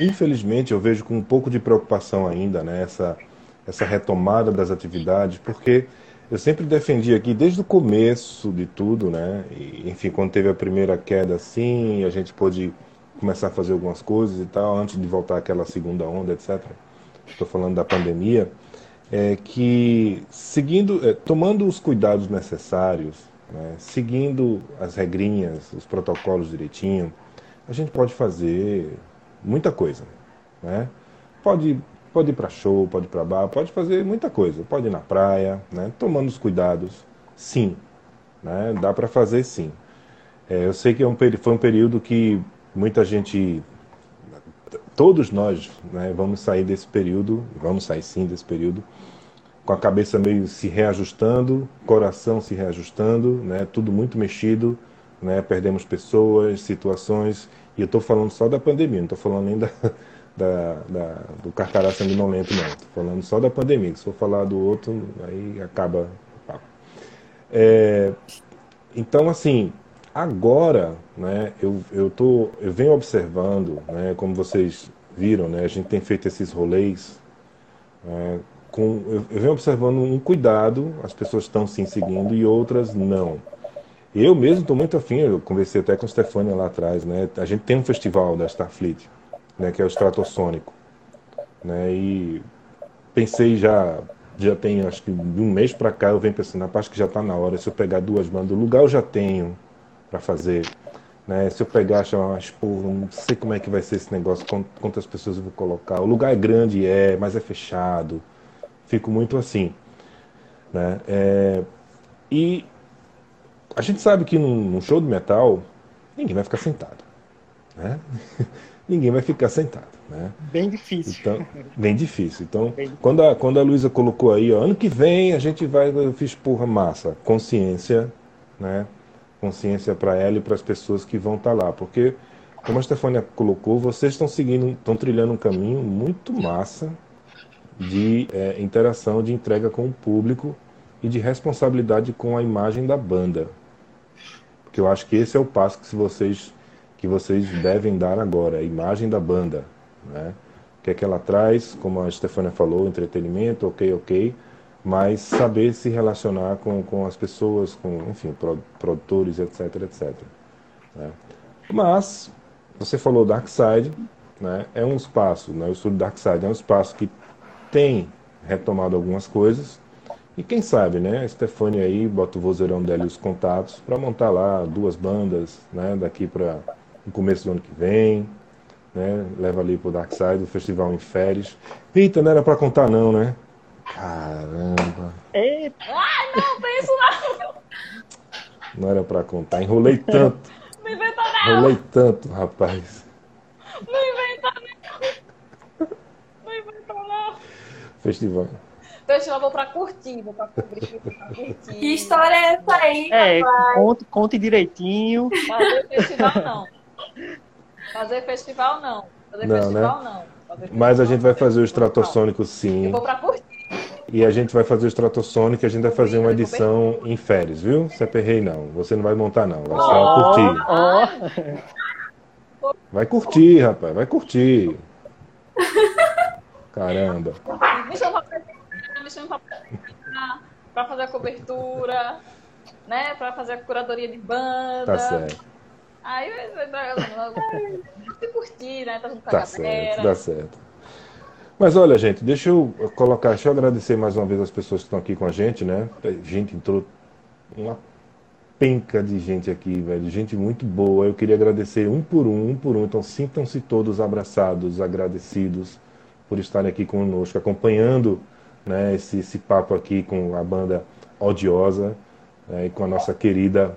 infelizmente, eu vejo com um pouco de preocupação ainda, né? Essa, essa retomada das atividades, porque eu sempre defendi aqui desde o começo de tudo, né? E, enfim, quando teve a primeira queda assim, a gente pôde começar a fazer algumas coisas e tal, antes de voltar aquela segunda onda, etc. Estou falando da pandemia, é que seguindo, é, tomando os cuidados necessários, né, seguindo as regrinhas, os protocolos direitinho, a gente pode fazer muita coisa, né? Pode Pode ir para show, pode ir para bar, pode fazer muita coisa. Pode ir na praia, né? tomando os cuidados, sim. Né? Dá para fazer sim. É, eu sei que é um, foi um período que muita gente, todos nós, né, vamos sair desse período, vamos sair sim desse período, com a cabeça meio se reajustando, coração se reajustando, né, tudo muito mexido, né, perdemos pessoas, situações, e eu estou falando só da pandemia, não estou falando nem da, da, da, do carcará sanguinolento, não. Estou falando só da pandemia. Se for falar do outro, aí acaba o papo. É, então, assim, agora, né, eu, eu, tô, eu venho observando, né, como vocês viram, né, a gente tem feito esses rolês, né, com, eu, eu venho observando um cuidado, as pessoas estão sim seguindo e outras não. Eu mesmo estou muito afim, eu conversei até com a Stefania lá atrás, né? A gente tem um festival da Starfleet, né, que é o estratosônico. Né, e pensei já, já tem acho que de um mês para cá eu venho pensando, parte que já está na hora, se eu pegar duas bandas, o lugar eu já tenho para fazer. Né, se eu pegar, chamar, mas, pô, não sei como é que vai ser esse negócio, quantas pessoas eu vou colocar. O lugar é grande, é, mas é fechado. Fico muito assim. Né? É, e a gente sabe que num, show de metal, ninguém vai ficar sentado. Né? ninguém vai ficar sentado. Né? Bem difícil. Então, bem difícil. Então, bem quando a, quando a Luísa colocou aí, ó, ano que vem a gente vai, eu fiz porra massa, consciência, né? Consciência para ela e para as pessoas que vão estar tá lá, porque como a Stefania colocou, vocês estão seguindo, estão trilhando um caminho muito massa de é, interação, de entrega com o público e de responsabilidade com a imagem da banda. Porque eu acho que esse é o passo que vocês que vocês devem dar agora, a imagem da banda. Né? O que é que ela traz, como a Stefania falou, entretenimento, ok, ok, mas saber se relacionar com, com as pessoas, com, enfim, produtores, etc, etc. Né? Mas, você falou Dark Side, né? é um espaço, né? o estúdio Dark Side é um espaço que tem retomado algumas coisas, e quem sabe, né, a Stefania aí bota o vozeirão dela e os contatos para montar lá duas bandas, né, daqui para no começo do ano que vem, né? Leva ali pro Dark Side, o festival em férias. Eita, não era para contar não, né? Caramba. Eita. Ai, não, penso não. Não era para contar, enrolei tanto. Não inventa não. Enrolei tanto, rapaz. Não inventa não. Não inventa não. Festival. Festival vou pra curtir, vou pra cobrir, pra curtir. Que história é essa aí, É, rapaz? conte, conte direitinho. Fazer festival não. Fazer festival não. Fazer Não, festival né? não. Fazer Mas a gente não, vai fazer o Estratosônico sim. Eu vou pra curtir. E a gente vai fazer o Estratosônico e a gente vai fazer uma edição em férias, viu? Aperrei não. Você não vai montar não. Vai só curtir. Vai curtir, rapaz. Vai curtir. Caramba. Me chama pra me chama pra, pra fazer a cobertura, né? Pra fazer a curadoria de banda. Tá certo. Aí vai vai- curtir, né? Tá junto com a Tá galera. certo, dá certo. Mas olha, gente, deixa eu colocar, deixa eu agradecer mais uma vez as pessoas que estão aqui com a gente, né? Gente entrou uma penca de gente aqui, velho. Gente muito boa. Eu queria agradecer um por um, um por um. Então sintam-se todos abraçados, agradecidos por estarem aqui conosco, acompanhando né, esse, esse papo aqui com a banda Odiosa né, e com a nossa querida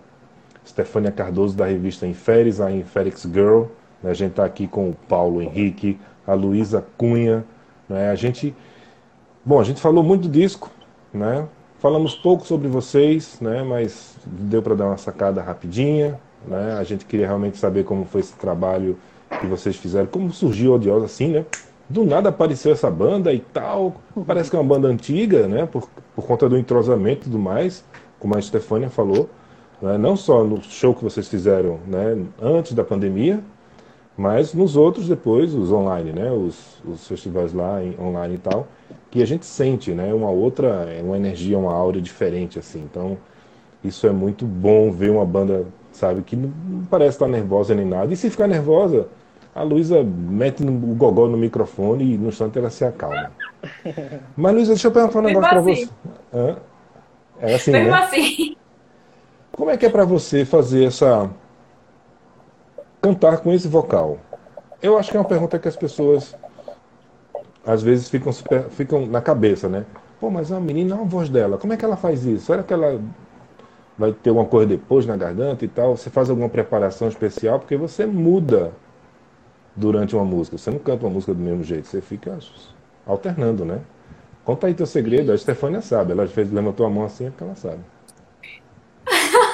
Stefânia Cardoso da revista Inferes, a Inferix Girl. Né, a gente está aqui com o Paulo Henrique, a Luísa Cunha. Né, a gente. Bom, a gente falou muito do disco, né? Falamos pouco sobre vocês, né? Mas deu para dar uma sacada rapidinha, né? A gente queria realmente saber como foi esse trabalho que vocês fizeram, como surgiu a Odiosa assim, né? Do nada apareceu essa banda e tal. Parece que é uma banda antiga, né? Por, por conta do entrosamento e tudo mais, como a Stefânia falou. Né? Não só no show que vocês fizeram né? antes da pandemia, mas nos outros depois, os online, né? Os, os festivais lá em, online e tal, que a gente sente, né? Uma outra, uma energia, uma aura diferente, assim. Então, isso é muito bom ver uma banda, sabe, que não parece estar nervosa nem nada. E se ficar nervosa, a Luísa mete o gogó no microfone e no instante ela se acalma. Mas, Luísa, deixa eu perguntar um negócio para assim. você. Hã? É assim, Mesmo né? assim. Como é que é para você fazer essa. Cantar com esse vocal? Eu acho que é uma pergunta que as pessoas às vezes ficam, ficam na cabeça, né? Pô, mas a menina, a voz dela, como é que ela faz isso? Será que ela vai ter uma coisa depois na garganta e tal? Você faz alguma preparação especial? Porque você muda durante uma música. Você não canta uma música do mesmo jeito, você fica alternando, né? Conta aí teu segredo, a Stefânia sabe. Ela fez, levantou a mão assim, é porque ela sabe.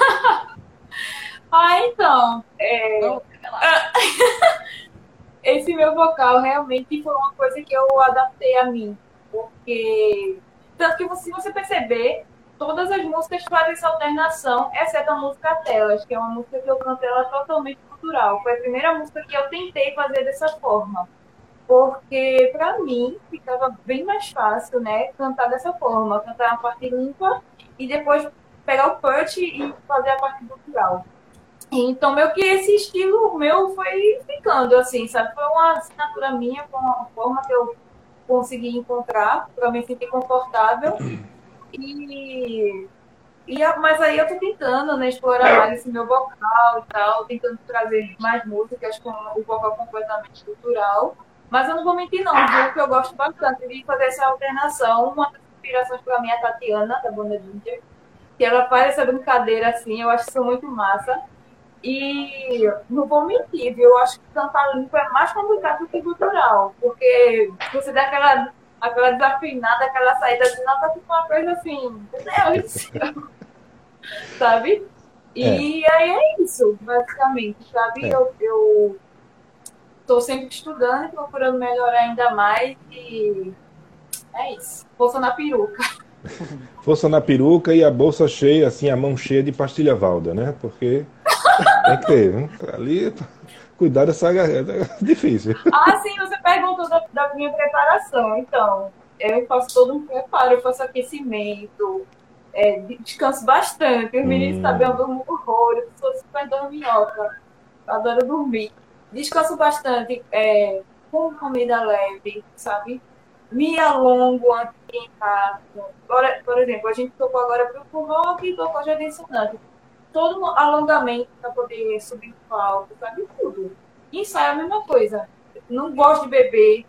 Ah, então. é, Não, relaxa. esse meu vocal realmente foi uma coisa que eu adaptei a mim. Porque. Tanto que se você perceber, todas as músicas fazem essa alternação, exceto a música Telas, que é uma música que eu canto ela totalmente cultural. Foi a primeira música que eu tentei fazer dessa forma. Porque, pra mim, ficava bem mais fácil, né, cantar dessa forma. Cantar a parte limpa e depois pegar o punch e fazer a parte cultural. Então, meio que esse estilo meu foi ficando, assim, sabe? Foi uma assinatura minha, foi uma forma que eu consegui encontrar para me sentir confortável. E, e a- mas aí eu tô tentando, né, explorar mais esse meu vocal e tal, tentando trazer mais músicas com o vocal completamente cultural. Mas eu não vou mentir, não, viu? Que eu gosto bastante de fazer essa alternação. Uma das inspirações para mim é a Tatiana, da banda Ginger, que ela faz essa brincadeira assim, eu acho isso muito massa. E não vou mentir, viu? Eu acho que cantar limpo é mais complicado do que cultural, porque você dá aquela, aquela desafinada, aquela saída de nota, fica uma coisa assim, Deus, sabe? E aí é isso, basicamente, sabe? É. Eu, eu tô sempre estudando e procurando melhorar ainda mais e é isso. Força na peruca. Força na peruca e a bolsa cheia, assim, a mão cheia de pastilha valda, né? Porque tem que ter? Ali, cuidar dessa garganta é difícil. Ah, sim, você perguntou da, da minha preparação. Então, eu faço todo um preparo, eu faço aquecimento, é, de- descanso bastante. Os meninos Hum. sabem, eu durmo horror, eu sou super dorminhoca, adoro dormir. Descanso bastante, é, com comida leve, sabe? Me alongo antes de entrar. Por, por exemplo, a gente tocou agora pro rock e tocou Jardim Sonante. Todo um alongamento para poder subir no palco, sabe? Tudo. Ensaio é a mesma coisa. Não gosto de beber.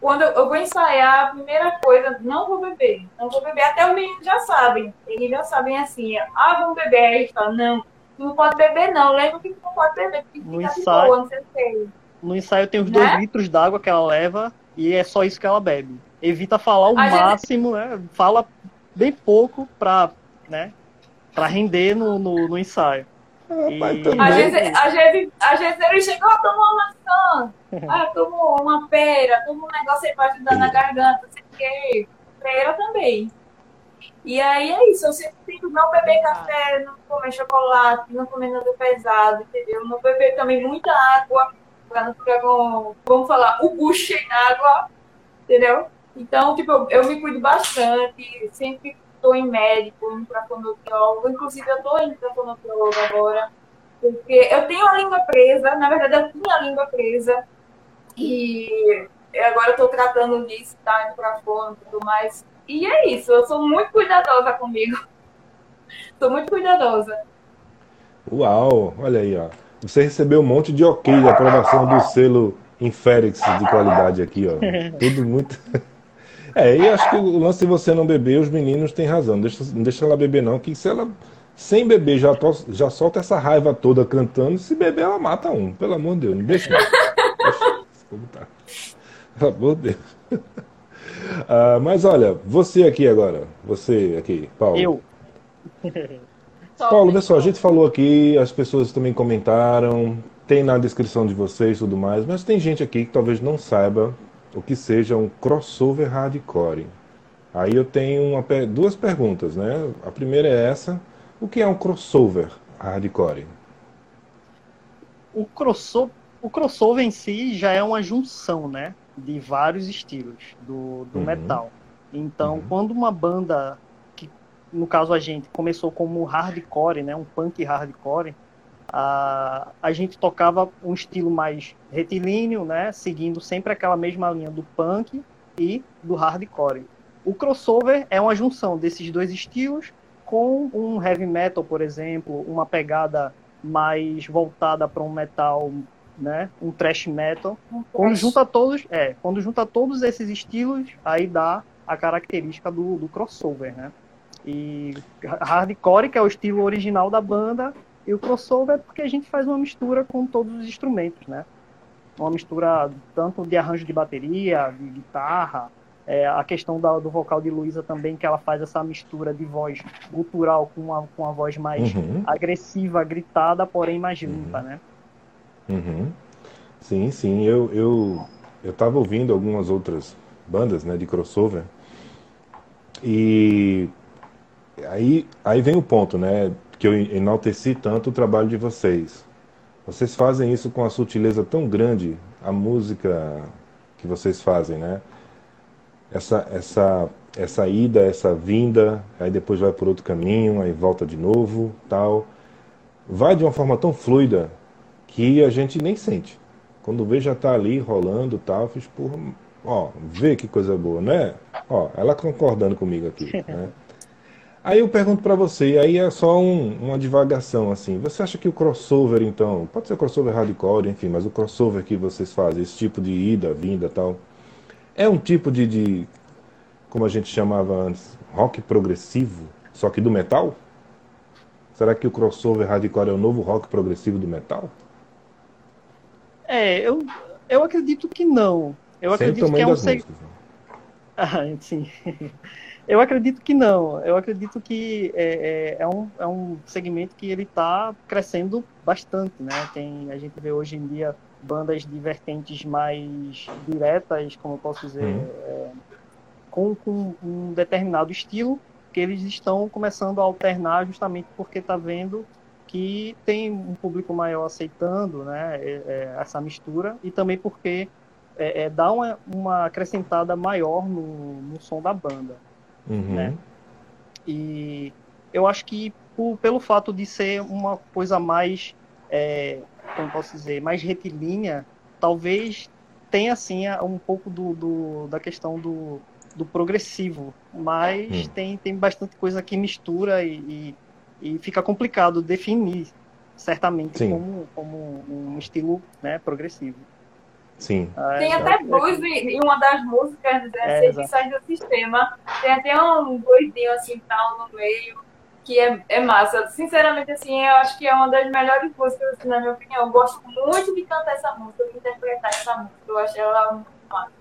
Quando eu, vou ensaiar, a primeira coisa, não vou beber. Não vou beber. Até os meninos já sabem. Eles já sabem assim. Ah, vamos beber. Aí eles falam, não, tu não pode beber, não. Lembra que tu não pode beber, porque No fica ensaio. boa, não sei o que. No ensaio tem os Né? dois litros d'água que ela leva e é só isso que ela bebe. Evita falar o A gente- máximo, né? Fala bem pouco pra, né? Pra render no, no, no ensaio. E-. Às vezes, às, vezes, às vezes ele chega, toma uma maçã, ah, toma uma pera, toma um negócio aí pra ajudar na garganta, sei o que. Pera também. E aí é isso, eu sempre tento não beber café, não comer chocolate, não comer nada pesado, entendeu? Não beber também muita água, pra não ficar com, vamos falar, o bucho cheio d'água, entendeu? Então, tipo, eu, eu me cuido bastante, sempre estou em médico, indo pra fonoaudiólogo, inclusive eu tô indo pra fonoaudiólogo agora, porque eu tenho a língua presa, na verdade eu tinha a língua presa, e agora eu tô tratando disso, tá, indo pra fono e tudo mais. E é isso, eu sou muito cuidadosa comigo. Sou muito cuidadosa. Uau, olha aí, ó. Você recebeu um monte de ok de aprovação do selo Inférix de qualidade aqui, ó. Tudo muito. É, e acho que o lance de você não beber, os meninos têm razão. Não deixa, não deixa ela beber, não, que se ela, sem beber, já, to, já solta essa raiva toda cantando, se beber, ela mata um. Pelo amor de Deus, não deixa. deixa. Como tá. Pelo amor de Deus. Ah, mas olha, você aqui agora. Você aqui, Paulo. Eu. Paulo, pessoal, a gente falou aqui, as pessoas também comentaram, tem na descrição de vocês e tudo mais, mas tem gente aqui que talvez não saiba o que seja um crossover hardcore. Aí eu tenho uma, duas perguntas, né? A primeira é essa: o que é um crossover hardcore? O crossover, o crossover em si já é uma junção, né? De vários estilos do, do uhum. metal. Então, uhum. quando uma banda no caso a gente começou como hardcore, né, um punk hardcore, a, a gente tocava um estilo mais retilíneo, né, seguindo sempre aquela mesma linha do punk e do hardcore. O crossover é uma junção desses dois estilos com um heavy metal, por exemplo, uma pegada mais voltada para um metal, né, um thrash metal. Quando junta todos, é, quando junta todos esses estilos, aí dá a característica do, do crossover, né? E hardcore, que é o estilo original da banda, e o crossover é porque a gente faz uma mistura com todos os instrumentos, né? Uma mistura tanto de arranjo de bateria, de guitarra, é, a questão da, do vocal de Luísa também, que ela faz essa mistura de voz gutural com uma, com uma voz mais uhum. agressiva, gritada, porém mais limpa, uhum. né? Uhum. Sim, sim. Eu, eu, eu tava ouvindo algumas outras bandas, né, de crossover, e aí, aí vem o ponto, né? Que eu enalteci tanto o trabalho de vocês. Vocês fazem isso com a sutileza tão grande, a música que vocês fazem, né? Essa, essa, essa ida, essa vinda, aí depois vai por outro caminho, aí volta de novo, tal. Vai de uma forma tão fluida que a gente nem sente. Quando vê já tá ali rolando, tal, fiz, porra, ó, vê que coisa boa, né? Ó, ela concordando comigo aqui, né? Aí eu pergunto para você, aí é só um, uma divagação assim. Você acha que o crossover, então, pode ser crossover hardcore, enfim, mas o crossover que vocês fazem, esse tipo de ida, vinda, tal, é um tipo de, de como a gente chamava antes, rock progressivo, só que do metal? Será que o crossover hardcore é o novo rock progressivo do metal? É, eu, eu acredito que não. Eu Sem acredito que é um seg... né? Ah, sim. Eu acredito que não. Eu acredito que é, é, é um, é um segmento que ele está crescendo bastante, né? Tem, a gente vê hoje em dia bandas de vertentes mais diretas, como eu posso dizer, uhum. é, com, com, um determinado estilo, que eles estão começando a alternar justamente porque está vendo que tem um público maior aceitando né, é, é, essa mistura e também porque é, é, dá uma, uma acrescentada maior no, no som da banda. Uhum. Né? E eu acho que por, pelo fato de ser uma coisa mais, é, como posso dizer, mais retilínea, talvez tenha assim um pouco do, do da questão do, do progressivo, mas hum. tem, tem bastante coisa que mistura e, e, e fica complicado definir certamente como, como um estilo né, progressivo. Sim. Ah, tem até blues em uma das músicas né, é, edições do sistema. Tem até um bluesinho assim tal no meio, que é, é massa. Sinceramente, assim, eu acho que é uma das melhores músicas, assim, na minha opinião. Eu gosto muito de cantar essa música, de interpretar essa música. Eu acho ela muito massa.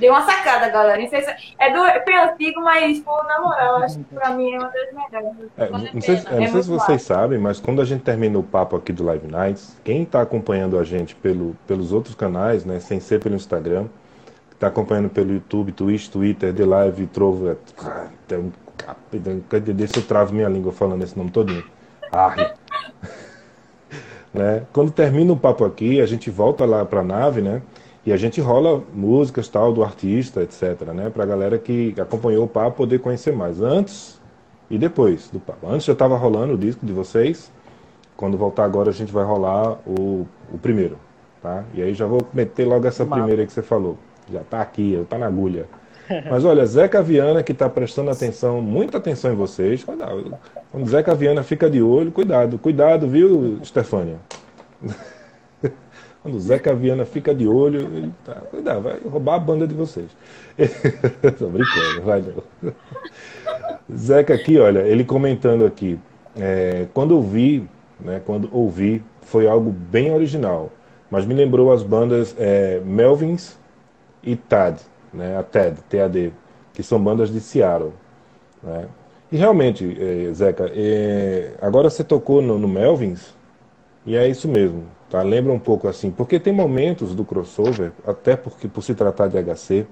Deu uma sacada, galera. Se é do é antigo, mas, pô, na moral, acho que pra mim é uma das melhores. É, não sei, é, não sei se vocês sabem, mas quando a gente termina o papo aqui do Live Nights, quem está acompanhando a gente pelo, pelos outros canais, né, sem ser pelo Instagram, está acompanhando pelo YouTube, Twitch, Twitter, The Live, Trovo. É, um, desse eu travo minha língua falando esse nome todinho. Arre. né? Quando termina o papo aqui, a gente volta lá para a nave, né? E a gente rola músicas tal do artista, etc, né, pra galera que acompanhou o papo poder conhecer mais antes e depois do papo. Antes já estava rolando o disco de vocês. Quando voltar agora a gente vai rolar o, o primeiro, tá? E aí já vou meter logo essa primeira aí que você falou. Já tá aqui, tá na agulha. Mas olha, Zeca Viana que está prestando atenção, muita atenção em vocês. Quando Zeca Viana fica de olho, cuidado, cuidado, viu, Stefânia? Quando o Zeca Viana fica de olho, ele tá, cuidado, vai roubar a banda de vocês. Tô brincando, vai não. Zeca aqui, olha, ele comentando aqui. É, quando eu vi, né, quando ouvi, foi algo bem original. Mas me lembrou as bandas é, Melvins e Tad, né, a TED, TAD, que são bandas de Seattle. Né? E realmente, é, Zeca, é, agora você tocou no, no Melvins, e é isso mesmo. Tá? Lembra um pouco assim, porque tem momentos do crossover, até porque por se tratar de HC,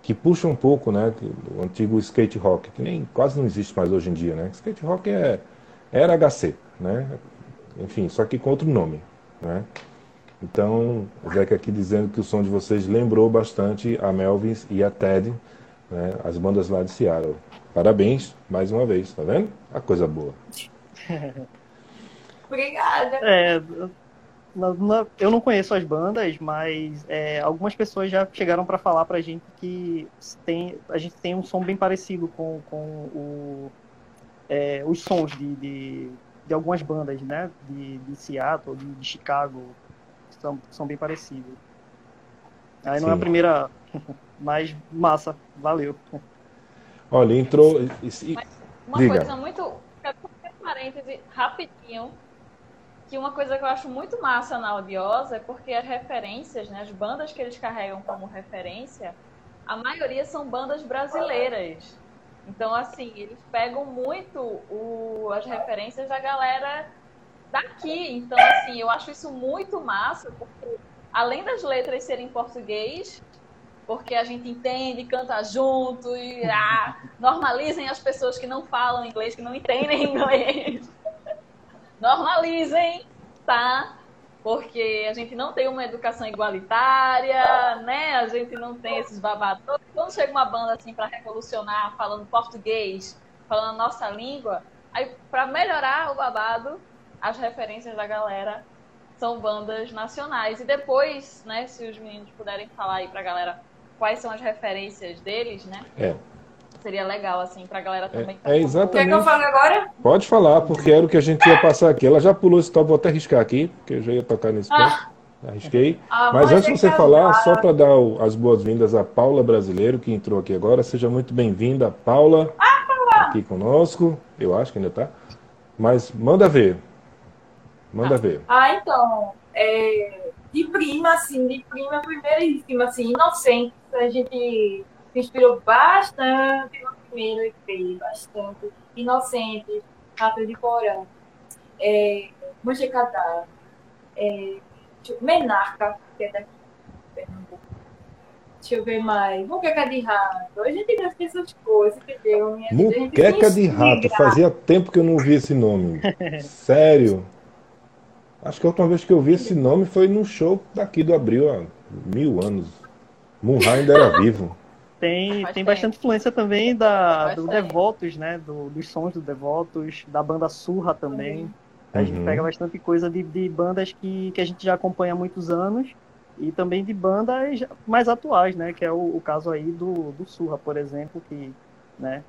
que puxa um pouco, né, do antigo skate rock, que nem quase não existe mais hoje em dia, né? Skate rock é era HC, né? Enfim, só que com outro nome, né? Então, o Zeca aqui dizendo que o som de vocês lembrou bastante a Melvins e a Ted, né, as bandas lá de Seattle. Parabéns, mais uma vez, tá vendo? A coisa boa. Obrigada. É, na- na- eu não conheço as bandas, mas é, algumas pessoas já chegaram para falar pra gente que tem, a gente tem um som bem parecido com, com o, é, os sons de, de, de algumas bandas, né? De, de Seattle, de, de Chicago, são, são bem parecidos. Aí não é a Sim. primeira, mas massa, valeu. Olha, entrou. e- Uma Diga. coisa muito. Quero fazer um parêntese rapidinho. Que uma coisa que eu acho muito massa na Audiosa é porque as referências, né, as bandas que eles carregam como referência, a maioria são bandas brasileiras. Então, assim, eles pegam muito o- as referências da galera daqui. Então, assim, eu acho isso muito massa, porque além das letras serem em português, porque a gente entende, canta junto e ah, normalizem as pessoas que não falam inglês, que não entendem inglês. Normalizem, tá? Porque a gente não tem uma educação igualitária, né? A gente não tem esses babados. Quando chega uma banda assim para revolucionar, falando português, falando a nossa língua, aí para melhorar o babado, as referências da galera são bandas nacionais. E depois, né, se os meninos puderem falar aí pra galera quais são as referências deles, né? É, Seria legal, assim, pra galera também. que tá é por exatamente- Quer que eu fale agora? Pode falar, porque era o que a gente ia passar aqui. Ela já pulou esse top, vou até riscar aqui, porque eu já ia tocar nesse ponto. Arrisquei. Ah, Mas antes é de você falar, só para dar o- as boas-vindas a Paula Brasileiro, que entrou aqui agora. Seja muito bem-vinda, Paula, aqui conosco. Eu acho que ainda tá. Mas manda ver. Manda ver. Ah, então, é, de prima, assim, de prima primeiríssima, assim, inocente. A gente se inspirou bastante no primeiro EP, bastante. Inocente, Rato de Porão, é, Manjecadá, é, Menarca, que é daqui de Pernambuco. Deixa eu ver mais. Muqueca de Rato. A gente deve ter essas coisas, entendeu? Minha Muqueca de. Rato. Fazia tempo que eu não ouvi esse nome. Sério. Acho que a última vez que eu vi esse nome foi num show daqui do Abril, há mil anos. Munha ainda era vivo. Tem, Faz tem tempo. bastante influência também da, Faz do tempo. Devotos, né? Do- dos sons do Devotos, da banda Surra também. A gente Uhum. pega bastante coisa de, de bandas que, que a gente já acompanha há muitos anos e também de bandas mais atuais, né? Que é o, o caso aí do, do Surra, por exemplo, que né,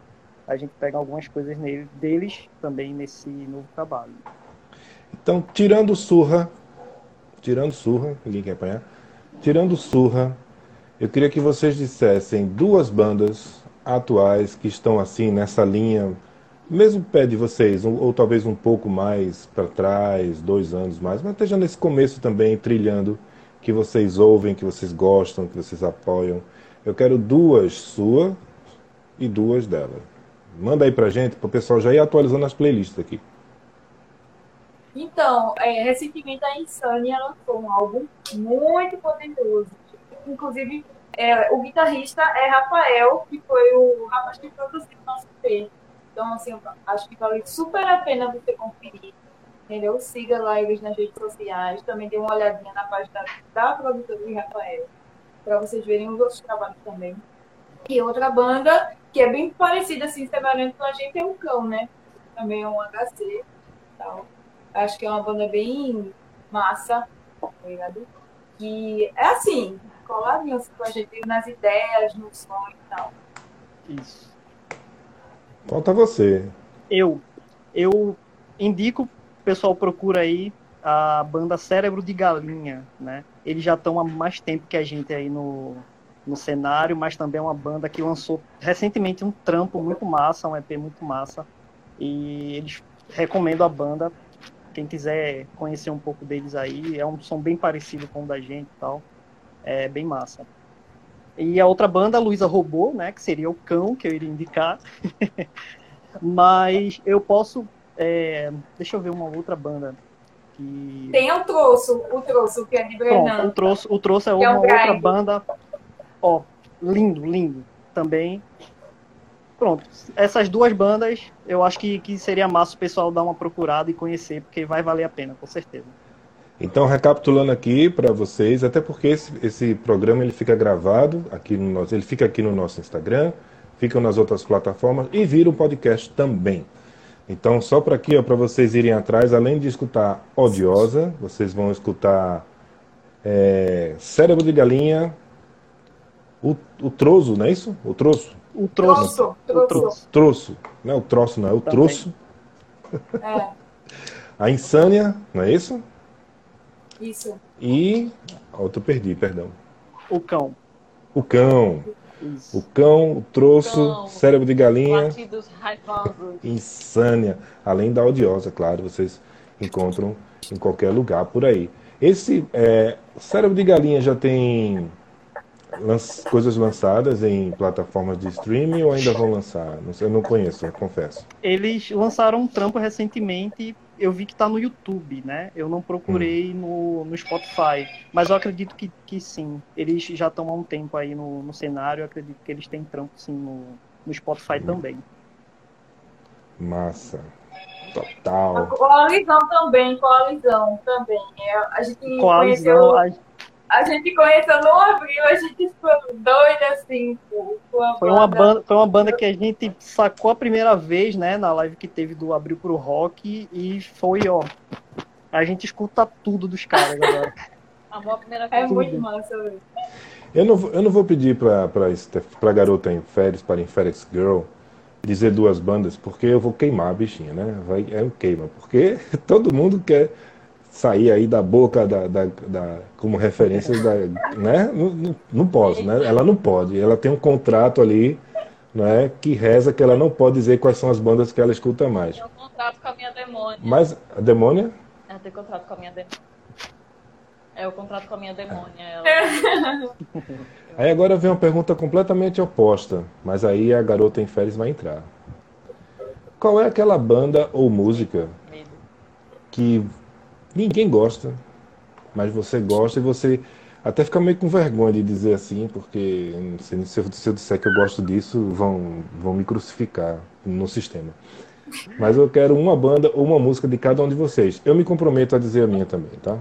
a gente pega algumas coisas nele, deles também nesse novo trabalho. Então, tirando surra, tirando surra, ninguém quer apanhar. Tirando surra, eu queria que vocês dissessem duas bandas atuais que estão assim nessa linha, mesmo pé de vocês, ou, ou talvez um pouco mais para trás, dois anos mais, mas esteja nesse começo também trilhando, que vocês ouvem, que vocês gostam, que vocês apoiam. Eu quero duas suas e duas dela. Manda aí pra gente, para o pessoal já ir atualizando as playlists aqui. Então, é, recentemente a Insânia lançou um álbum muito poderoso. Inclusive, é, o guitarrista é Rafael, que foi o rapaz que produziu o nosso EP. Então, assim, acho que vale super a pena você conferir. Entendeu? Siga lá eles nas redes sociais. Também dê uma olhadinha na página da produtora de Rafael, para vocês verem os outros trabalhos também. E outra banda que é bem parecida, assim, semelhante com a gente, é o Cão, né? Também é um HC tal. Acho que é uma banda bem massa, tá ligado? Que é assim, assim, com a gente nas ideias, no som e tal. Isso. Falta você. Eu, eu indico, o pessoal procura aí a banda Cérebro de Galinha, né? Eles já estão há mais tempo que a gente aí no, no cenário, mas também é uma banda que lançou recentemente um trampo muito massa, um EP muito massa. E eles recomendo a banda. Quem quiser conhecer um pouco deles aí, é um som bem parecido com o da gente e tal. É bem massa. E a outra banda, Luísa Robô, né? Que seria o cão que eu iria indicar. mas eu posso. é, deixa eu ver uma outra banda. Que... Tem o troço, o troço, que é de Pronto, Brenan. o Troço, o Troço é é uma um outra banda. Ó, lindo, lindo. Também. Pronto. Essas duas bandas, eu acho que, que seria massa o pessoal dar uma procurada e conhecer, porque vai valer a pena, com certeza. Então, recapitulando aqui para vocês, até porque esse, esse programa ele fica gravado aqui no nosso, ele fica aqui no nosso Instagram, fica nas outras plataformas e vira um podcast também. Então, só para aqui, para vocês irem atrás, além de escutar Odiosa, vocês vão escutar é, Cérebro de Galinha, o, o Trozo, não é isso? O Troço? O Troço. Troço, O troço. Troço. Troço. Não é o troço, não, é o Também. troço. É, A Insânia, não é isso? Isso. E. Outro perdi, perdão. O cão. O cão. Isso. O cão, o troço, Cão. cérebro de galinha, insânia. Além da odiosa, claro, vocês encontram em qualquer lugar por aí. Esse é, cérebro de galinha já tem lan- coisas lançadas em plataformas de streaming ou ainda vão lançar? Não sei, eu não conheço, eu confesso. Eles lançaram um trampo recentemente, eu vi que tá no YouTube, né? Eu não procurei no, no Spotify, mas eu acredito que, que sim. Eles já estão há um tempo aí no, no cenário, eu acredito que eles têm trampo sim no, no Spotify também. Massa. A Total. coalizão também, coalizão também. É, a gente Coalizão, conheceu, a- gente conheceu no abril, a gente ficou doida assim Foi uma banda, foi uma banda que a gente sacou a primeira vez, né, na live que teve do Abril pro Rock e foi, ó. A gente escuta tudo dos caras agora. Amor à primeira É muito massa, velho. Eu não, vou- eu não vou pedir para a garota em férias, para Inférix Girl, dizer duas bandas, porque eu vou queimar a bichinha, né? Vai, é um queima, porque todo mundo quer sair aí da boca da, da, da- como referência da, né? Não, não, não posso, né? Ela não pode. Ela tem um contrato ali, né? Que reza que ela não pode dizer quais são as bandas que ela escuta mais. Eu tenho contrato com a minha demônia. Mas a Demônia, Eu tenho contrato com a minha demônia. É o contrato com a minha demônia. Ela... aí agora vem uma pergunta completamente oposta, mas aí a garota em férias vai entrar. Qual é aquela banda ou música que ninguém gosta, mas você gosta e você até fica meio com vergonha de dizer assim, porque sei, se, eu, se eu disser que eu gosto disso, vão, vão me crucificar no sistema. Mas eu quero uma banda ou uma música de cada um de vocês. Eu me comprometo a dizer a minha também, tá?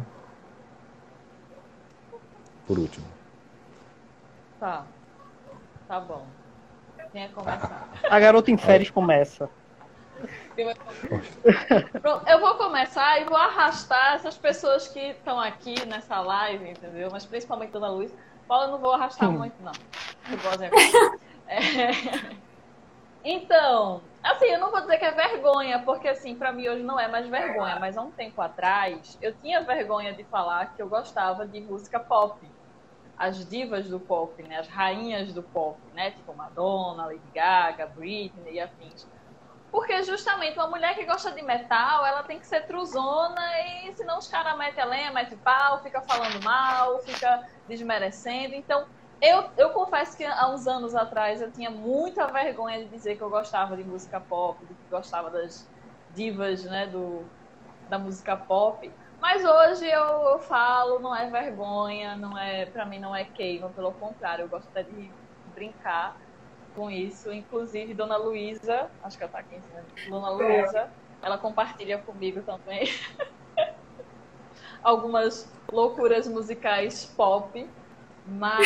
Por último. Tá. Tá bom. Quem é começar? A garota em férias começa. Pronto, eu vou começar e vou arrastar essas pessoas que estão aqui nessa live, entendeu? Mas principalmente Dona Luiz. Paula eu não vou arrastar muito, não. É. Então, assim, eu não vou dizer que é vergonha, porque assim, pra mim hoje não é mais vergonha, mas há um tempo atrás eu tinha vergonha de falar que eu gostava de música pop. As divas do pop, né? As rainhas do pop, né? Tipo Madonna, Lady Gaga, Britney e afins. Porque justamente uma mulher que gosta de metal, ela tem que ser truzona e senão os caras metem a lenha, metem pau, fica falando mal, fica desmerecendo. Então, eu, eu confesso que há uns anos atrás eu tinha muita vergonha de dizer que eu gostava de música pop, de que gostava das divas, né, do, da música pop. Mas hoje eu, eu falo, não é vergonha, não é, para mim não é queima, pelo contrário, eu gosto até de brincar com isso. Inclusive, Dona Luísa, acho que ela tá aqui em cima. Dona Luísa, ela compartilha comigo também algumas loucuras musicais pop. Mas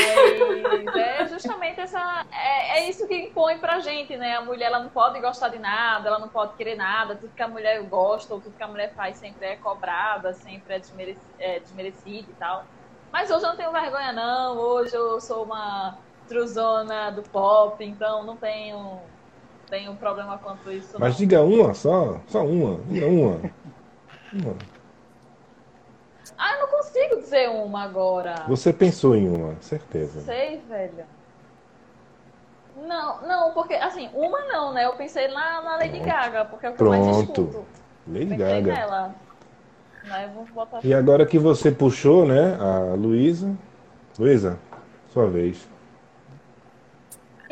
é justamente essa. É, é isso que impõe pra gente, né? A mulher ela não pode gostar de nada, ela não pode querer nada, tudo que a mulher gosta ou tudo que a mulher faz sempre é cobrada, sempre é, desmereci, é desmerecido e tal. Mas hoje eu não tenho vergonha, não. Hoje eu sou uma truzona do pop, então não tenho, tenho problema quanto isso. Mas não. diga uma só, só uma, diga uma. Uma. Ah, eu não consigo dizer uma agora. Você pensou em uma, certeza. Sei, velho. Não, não, porque assim, uma não, né? Eu pensei na, na Lady Pronto. Gaga, porque é o que eu mais Pronto. escuto. Lady Pensei Gaga. nela. E agora que você puxou, né, a Luísa. Luísa, sua vez.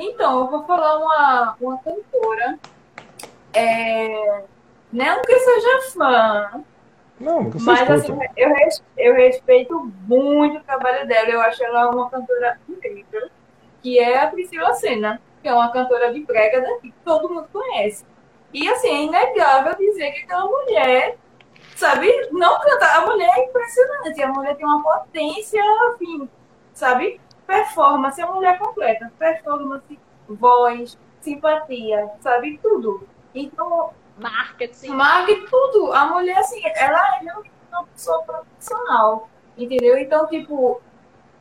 Então, eu vou falar uma, uma cantora. É, não que eu seja fã, Não, você mas assim, eu, res- eu respeito muito o trabalho dela. Eu acho ela uma cantora incrível, que é a Priscila Senna, que é uma cantora de brega daqui, que todo mundo conhece. E assim, é inegável dizer que aquela mulher, sabe, não canta. A mulher é impressionante, a mulher tem uma potência, enfim, sabe? Performance, a mulher completa. Performance, voz, simpatia, sabe? Tudo. Então, marketing. Mag, tudo. A mulher, assim, ela é realmente uma pessoa profissional, entendeu? Então, tipo,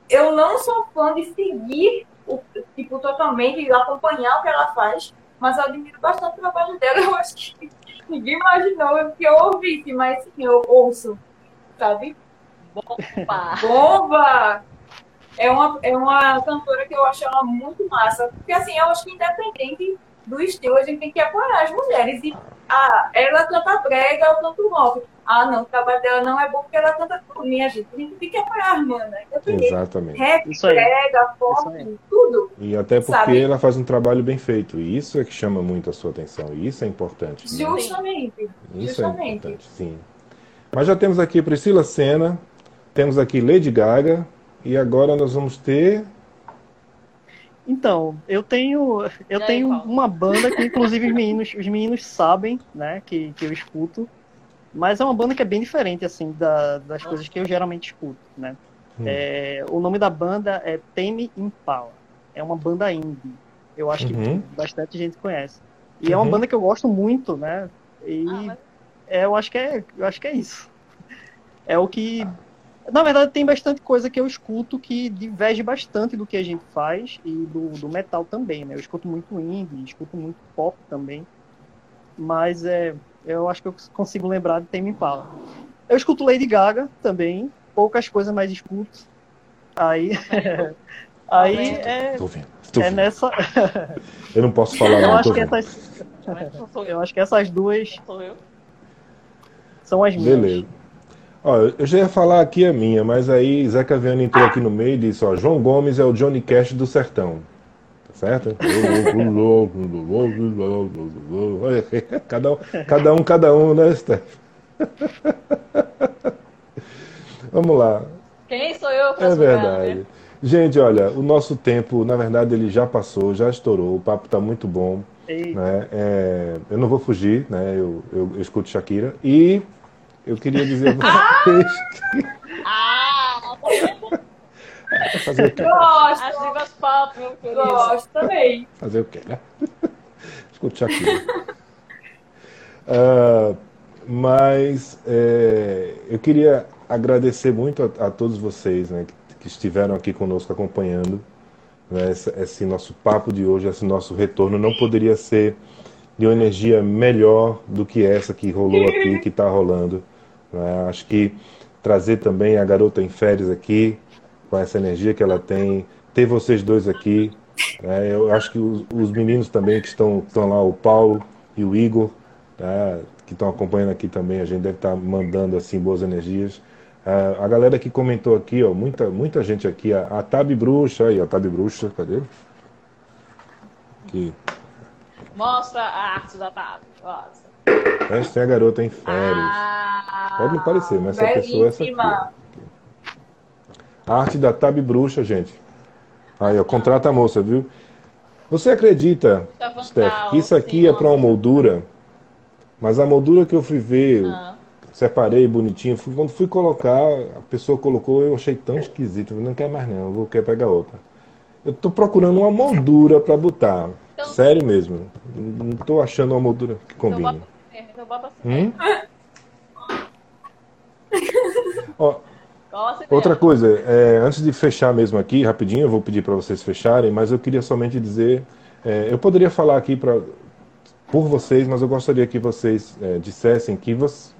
eu não sou fã de seguir, o, tipo, totalmente, acompanhar o que ela faz, mas eu admiro bastante o trabalho dela. Eu acho que ninguém imaginou que eu ouvisse, mas sim, eu ouço, sabe? Opa! Bomba! É uma, é uma cantora que eu acho ela muito massa. Porque assim, eu acho que independente do estilo, a gente tem que apoiar as mulheres. E ah, ela canta brega, eu canto rock. Ah, não, o trabalho dela não é bom porque ela canta tudo, minha gente. A gente tem que apoiar a irmã, né? Independente. Exatamente. Rap, Isso aí. brega, pop, tudo. E até porque Sabe? ela faz um trabalho bem feito. E isso é que chama muito a sua atenção. E isso é importante. né? Justamente. Isso é Justamente. importante, sim. Mas já temos aqui Priscila Senna, temos aqui Lady Gaga, e agora nós vamos ter. Então, eu tenho, eu aí, tenho Paulo? uma banda que inclusive os meninos, os meninos sabem, né, que, que eu escuto, mas é uma banda que é bem diferente assim da- das coisas que eu geralmente escuto, né? Hum. É, o nome da banda é Tame Impala. É uma banda indie. Eu acho Uhum. que bastante gente conhece. E é uma Uhum. banda que eu gosto muito, né? E Ah, mas é, eu acho que é, eu acho que é isso. É o que, na verdade, tem bastante coisa que eu escuto que diverge bastante do que a gente faz e do, do metal também, né? Eu escuto muito indie, escuto muito pop também, mas é, eu acho que eu consigo lembrar de Tame Impala. Eu escuto Lady Gaga também, poucas coisas, mas escuto. Aí, aí é, vendo. Estou é nessa. Eu não posso falar Eu não, acho tô que essas, eu. eu acho que essas duas Sou eu. são as minhas. Beleza. Ó, eu já ia falar aqui a minha, mas aí Zé Caviano entrou aqui no meio e disse, ó, João Gomes é o Johnny Cash do sertão. Tá certo? cada, um, cada um, cada um, né, Steph? Vamos lá. Quem sou eu pra É julgar, verdade. né? Gente, olha, o nosso tempo, na verdade, ele já passou, já estourou, o papo está muito bom. Né? É, eu não vou fugir, né? Eu, eu, eu escuto Shakira. E eu queria dizer a vocês Ah! que fazer o quê? As Gosto, divas pop, meu querido. gosto também. Fazer o quê, né? Escuto Shakira. Ah, mas é, eu queria agradecer muito a, a todos vocês né, que, que estiveram aqui conosco acompanhando né, esse, esse nosso papo de hoje, esse nosso retorno. Não poderia ser de uma energia melhor do que essa que rolou aqui, que está rolando. Né? Acho que trazer também a garota em férias aqui, com essa energia que ela tem, ter vocês dois aqui. né? Eu acho que os, os meninos também que estão, estão lá, o Paulo e o Igor, tá? que estão acompanhando aqui também, a gente deve estar mandando assim boas energias. Ah, a galera que comentou aqui, ó, muita, muita gente aqui, a, a Tabi Bruxa, aí, a Tabi Bruxa, cadê? Aqui. Mostra a arte da Tabi. Mostra. Esta é a garota em férias. Ah, Pode não parecer, mas essa pessoa é essa aqui. A arte da Tabi Bruxa, gente. Aí, ó, contrata a moça, viu? Você acredita, Tá Steph, que isso aqui é para uma moldura? Mas a moldura que eu fui ver, eu Ah. separei bonitinho, fui- quando fui colocar, a pessoa colocou, eu achei tão esquisito, não quer mais não, eu vou querer pegar outra. Eu tô procurando uma moldura para botar. Então- Sério mesmo. Não tô achando uma moldura que Então combine. então bota. Hum? Ó? Outra coisa, é, antes de fechar mesmo aqui, rapidinho, eu vou pedir para vocês fecharem, mas eu queria somente dizer, é, eu poderia falar aqui pra, por vocês, mas eu gostaria que vocês é, dissessem que você,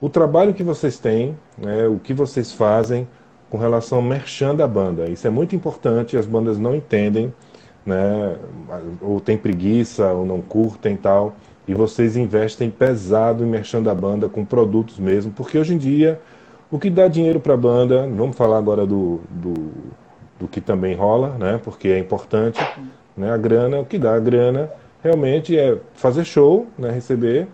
o trabalho que vocês têm, né, o que vocês fazem com relação ao merchan da banda. Isso é muito importante, as bandas não entendem, né, ou tem preguiça, ou não curtem tal, e vocês investem pesado em merchan da banda, com produtos mesmo, porque hoje em dia o que dá dinheiro para a banda, vamos falar agora do, do, do, que também rola, né? Porque é importante, né? A grana, o que dá a grana realmente é fazer show, né? Receber,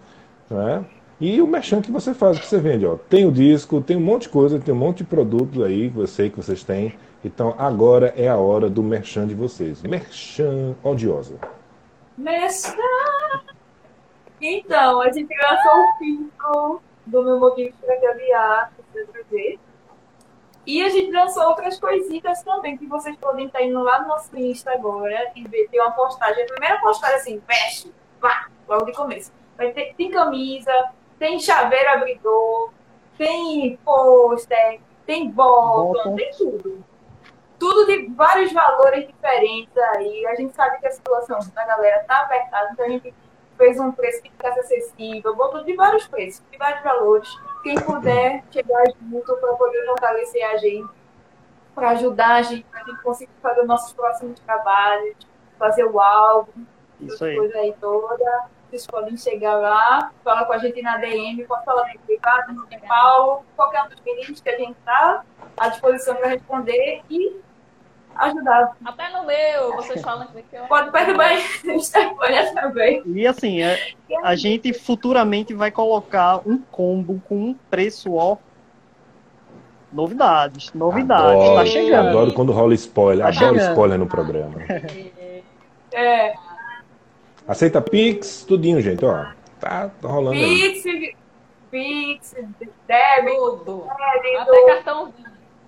né? E o merchan que você faz, que você vende, ó. Tem o disco, tem um monte de coisa, tem um monte de produtos aí que eu sei que vocês têm. Então agora é a hora do merchan de vocês. Merchan odiosa. Merchan! Então, a gente lançou o pico do meu motivo para caviar. E a gente lançou outras coisitas também, que vocês podem estar indo lá no nosso Insta agora e ver, tem uma postagem, a primeira postagem assim, veste, vá, logo de começo. Vai ter, tem camisa, tem chaveiro abridor, tem pôster, tem bottom, tem tudo. Tudo de vários valores diferentes aí. A gente sabe que a situação da galera tá apertada, então a gente fez um preço que ficasse acessível, botou de vários preços, de vários valores. Quem puder chegar junto para poder fortalecer a gente, para ajudar a gente, para a gente conseguir fazer os nossos próximos trabalhos, fazer o álbum, Isso aí. coisa aí toda. Vocês podem chegar lá, falar com a gente na DM, pode falar no privado, no Paulo, qualquer um dos meninos que a gente está à disposição para responder e ajudar. Até no meu, vocês falam que eu. Pode perturbar o Instagram também. E assim, é, a gente futuramente vai colocar um combo com um preço, ó. Novidades, novidades. Adoro, tá chegando. Adoro quando rola spoiler. Tá adoro chegando. spoiler no programa. É, Aceita Pix, tudinho, gente, ó. Tá rolando aí. Pix, Pix, débito, Tudo. crédito, Até cartão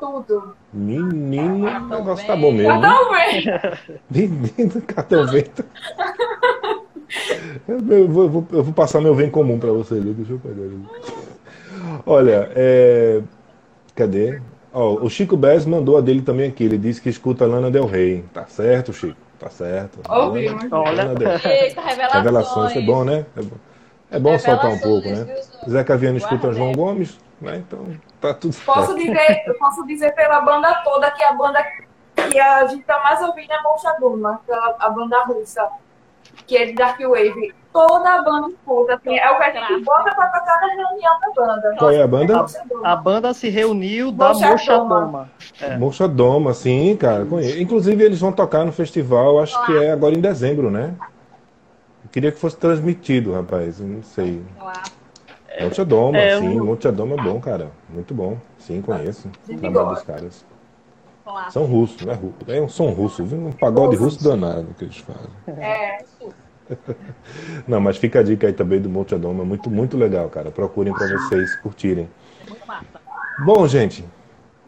tudo. Menino, o Cartão negócio tá vem. bom mesmo. Cartão verde. Menino, cartão vento. Eu vou, eu vou- eu vou passar meu bem comum pra vocês. Deixa eu pegar ele. Olha, é... cadê? Ó, o Chico Bez mandou a dele também aqui. Ele disse que escuta Lana Del Rey. Tá certo, Chico? Tá certo. Ouvimos. Olha. Lana Del Rey. Eita, revelações. Revelações, é bom, né? É bom, é bom soltar um pouco, né? Viu, Zeca Viana escuta João. Gomes, né? Então tá tudo Posso certo. dizer, eu posso dizer pela banda toda que a banda que a gente tá mais ouvindo é Moncha Duma, aquela- a banda russa, que é de Dark Wave. Toda a banda escuta, assim, é o que a gente bota pra tocar na reunião da banda. Qual é a banda? Moncha. A banda se reuniu da Mochadoma. Mochadoma. É. Doma, sim, cara. Inclusive, eles vão tocar no festival, acho que é agora em dezembro, né? Eu queria que fosse transmitido, rapaz. Não sei. Lá. Mocha Doma, é, sim. eu- Mocha Doma é bom, cara. Muito bom. Sim, conheço. Trabalho dos caras. Lá. São russos, né? Ru- É um som russo, viu? Um pagode russo danado que eles fazem. É, Não, mas fica a dica aí também do Mocha Doma. Muito, muito legal, cara. Procurem pra vocês curtirem. Bom, gente,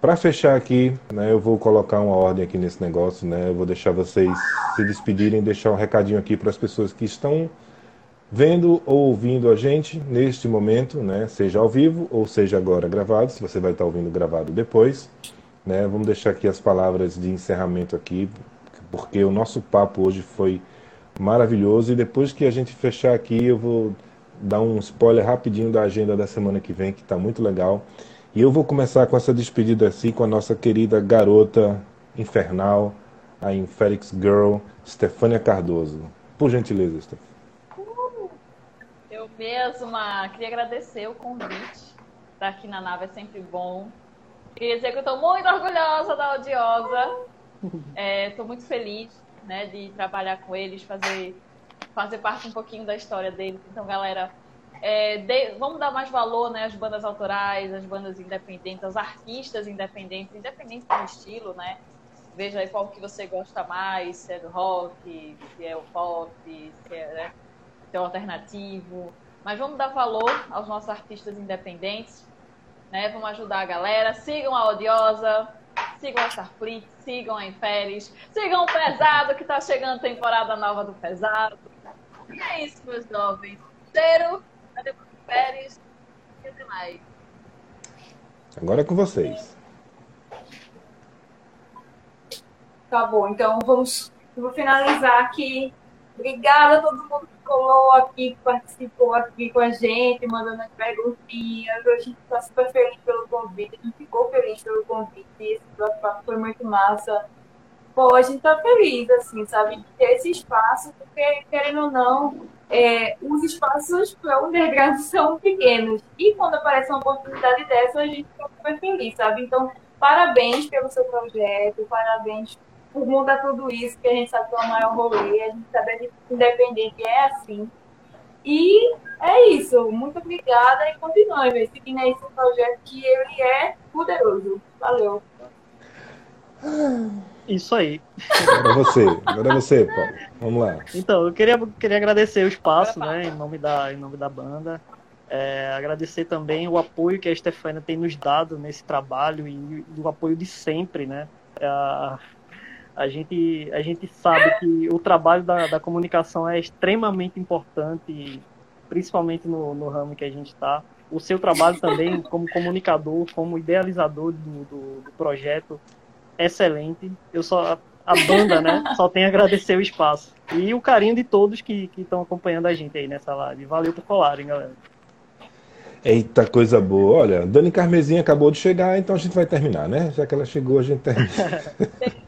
para fechar aqui, né, eu vou colocar uma ordem aqui nesse negócio, né? Eu vou deixar vocês se despedirem, deixar um recadinho aqui para as pessoas que estão vendo ou ouvindo a gente neste momento, né? Seja ao vivo ou seja agora gravado, se você vai estar ouvindo gravado depois, né? Vamos deixar aqui as palavras de encerramento aqui, porque o nosso papo hoje foi maravilhoso e depois que a gente fechar aqui, eu vou dar um spoiler rapidinho da agenda da semana que vem, que está muito legal. E eu vou começar com essa despedida assim com a nossa querida garota infernal, a Infélix Girl, Stefânia Cardoso. Por gentileza, Stefânia. Eu mesma queria agradecer o convite. Estar aqui na nave é sempre bom. Queria dizer que eu estou muito orgulhosa da Odiosa. Estou muito feliz né, de trabalhar com eles, fazer, fazer parte um pouquinho da história deles. Então, galera, é, de- vamos dar mais valor né, às bandas autorais, às bandas independentes, aos artistas independentes, independente do estilo, né? Veja aí qual que você gosta mais, se é do rock, se é o pop, se é, né, o alternativo. Mas vamos dar valor aos nossos artistas independentes, né? Vamos ajudar a galera. Sigam a Odiosa, sigam a Starfleet, sigam a Inferes, sigam o Pesado, que tá chegando a temporada nova do Pesado. E é isso, meus jovens. Cheiro, o Inferes? E até mais. Agora é com vocês. Tá bom, então vamos. Eu vou finalizar aqui. Obrigada a todo mundo colou aqui, participou aqui com a gente, mandando as perguntinhas. A gente está super feliz pelo convite, a gente ficou feliz pelo convite. Esse bate-papo foi muito massa. Pô, a gente tá feliz, assim, sabe, de ter esse espaço, porque, querendo ou não, é, os espaços para o underground são pequenos. E quando aparece uma oportunidade dessa, a gente fica super feliz, sabe? Então, parabéns pelo seu projeto, parabéns por mudar tudo isso, que a gente sabe que é o maior rolê, a gente sabe que independente é assim. E é isso, muito obrigada e continue seguindo aí esse projeto que ele é poderoso. Valeu. Isso aí. Agora é você, agora é você, Paulo. Vamos lá. Então, eu queria, queria agradecer o espaço, né, em nome da, em nome da banda. É, agradecer também o apoio que a Stefania tem nos dado nesse trabalho e o apoio de sempre, né? É, a, gente, a gente sabe que o trabalho da, da comunicação é extremamente importante, principalmente no, no ramo que a gente está. O seu trabalho também como comunicador, como idealizador do, do, do projeto, excelente. Eu só a banda, né? Só tem a agradecer o espaço. E o carinho de todos que estão acompanhando a gente aí nessa live. Valeu por colarem, galera. Eita, coisa boa. Olha, Dani Carmezinha acabou de chegar, então a gente vai terminar, né? Já que ela chegou, a gente termina.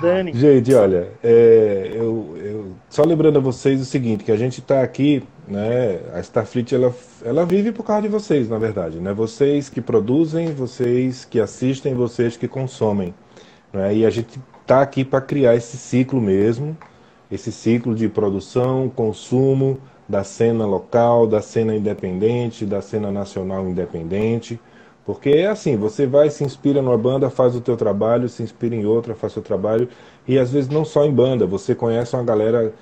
Dani. Gente, olha, é, eu, eu, só lembrando a vocês o seguinte, que a gente está aqui, né? A Starfleet, ela, ela vive por causa de vocês, na verdade, né? Vocês que produzem, vocês que assistem, vocês que consomem. Né? E a gente está aqui para criar esse ciclo mesmo, esse ciclo de produção, consumo da cena local, da cena independente, da cena nacional independente. Porque é assim, você vai, se inspira numa banda, faz o teu trabalho, se inspira em outra, faz o seu trabalho. E às vezes não só em banda, você conhece uma galera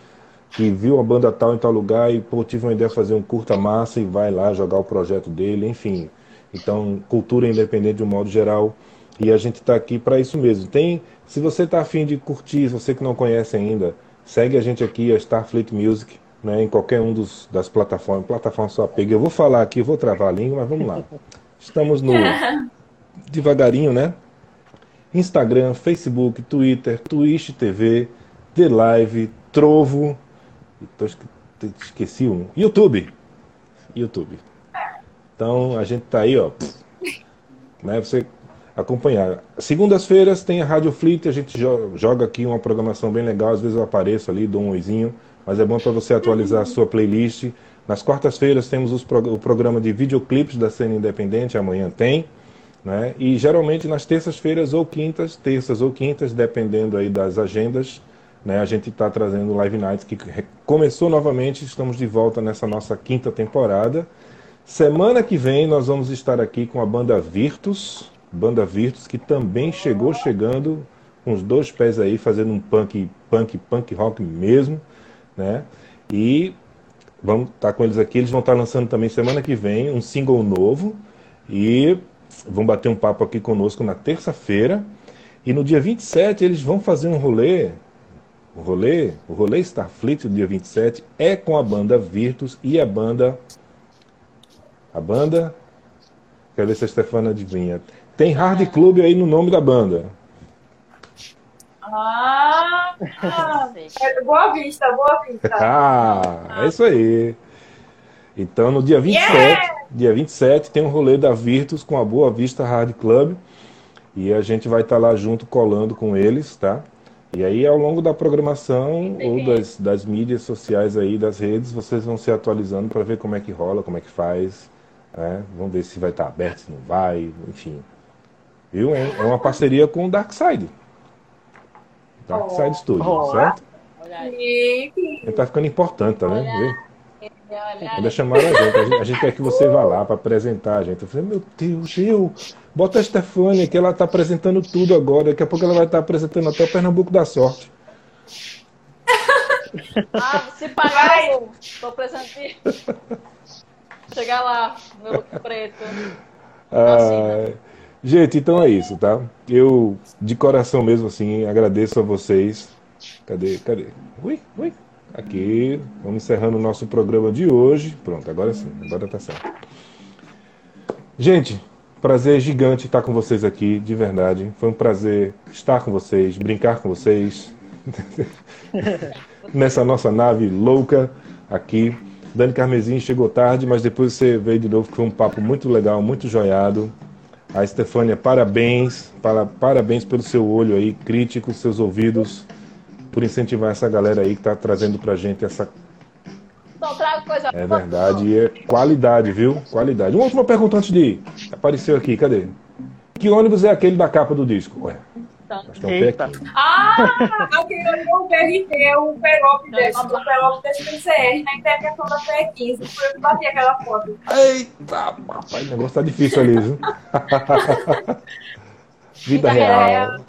que viu uma banda tal em tal lugar e pô, tive uma ideia de fazer um curta massa e vai lá jogar o projeto dele, enfim. Então, cultura independente de um modo geral. E a gente está aqui para isso mesmo. Tem, se você está afim de curtir, você que não conhece ainda, segue a gente aqui, a Starfleet Music, né, em qualquer um dos, das plataformas. Plataforma só pega. Eu vou falar aqui, vou travar a língua, mas vamos lá. Estamos no devagarinho, né? Instagram, Facebook, Twitter, Twitch TV, The Live, Trovo, esqueci um, YouTube, YouTube. Então a gente tá aí, ó, né? Você acompanhar. Segundas-feiras tem a Rádio Fleet, a gente joga aqui uma programação bem legal, às vezes eu apareço ali, dou um oizinho, mas é bom para você atualizar a sua playlist. Nas quartas-feiras temos os, o programa de videoclipes da cena independente, amanhã tem. Né? E geralmente nas terças-feiras ou quintas, terças ou quintas, dependendo aí das agendas, né? a gente está trazendo Live Nights que começou novamente, estamos de volta nessa nossa quinta temporada. Semana que vem nós vamos estar aqui com a banda Virtus, banda Virtus, que também chegou chegando com os dois pés aí, fazendo um punk, punk, punk rock mesmo, né? E vamos estar tá com eles aqui. Eles vão estar tá lançando também semana que vem um single novo e vão bater um papo aqui conosco na terça-feira. E no dia 27 eles vão fazer um rolê. O rolê, o rolê Starfleet do dia 27 é com a banda Virtus e a banda. A banda. Quero ver se a Stefana adivinha. Tem Hard Club aí no nome da banda. Ah, é boa vista, boa vista. ah, é isso aí. Então, no dia 27, yeah! dia 27 tem um rolê da Virtus com a Boa Vista Hard Club. E a gente vai estar tá lá junto, colando com eles, tá? E aí, ao longo da programação ou das, das mídias sociais aí, das redes, vocês vão se atualizando para ver como é que rola, como é que faz. Né? Vamos ver se vai estar tá aberto, se não vai, enfim. Viu? É, é uma parceria com o Darkside. Darkside oh. Studio, oh. certo? Ele tá ficando importante, tá vendo? Ainda chamaram a gente. a gente. A gente quer que você vá lá para apresentar a gente. Eu falei, meu Deus, eu. Bota a Stefania, que ela tá apresentando tudo agora. Daqui a pouco ela vai estar tá apresentando até o Pernambuco da Sorte. Ah, se pagar, tô apresentando. Chegar lá, meu look preto. Ah, Gente, então é isso, tá? Eu, de coração mesmo, assim, agradeço a vocês. Cadê? Cadê? Ui, ui. Aqui, vamos encerrando o nosso programa de hoje. Pronto, agora sim, agora tá certo. Gente, Prazer gigante estar com vocês aqui, de verdade. Foi um prazer estar com vocês, brincar com vocês. Nessa nossa nave louca aqui. Dani Carmesim chegou tarde, mas depois você veio de novo, foi um papo muito legal, muito joiado. A Estefânia, parabéns, para, parabéns pelo seu olho aí, crítico, seus ouvidos, por incentivar essa galera aí que está trazendo pra gente essa. Trago coisa É verdade, e é qualidade, viu? Qualidade. Uma última pergunta antes de ir. Apareceu aqui, cadê? Que ônibus é aquele da capa do disco? Ué, É pé Eita. aqui. Ah, aquele ali é o BRT, é o Perop desse, o Perop desse do CR, né? Que tem a questão da PR15. Foi eu que bati aquela foto. Eita, papai, o negócio tá difícil ali, viu? Vida Vida real. real.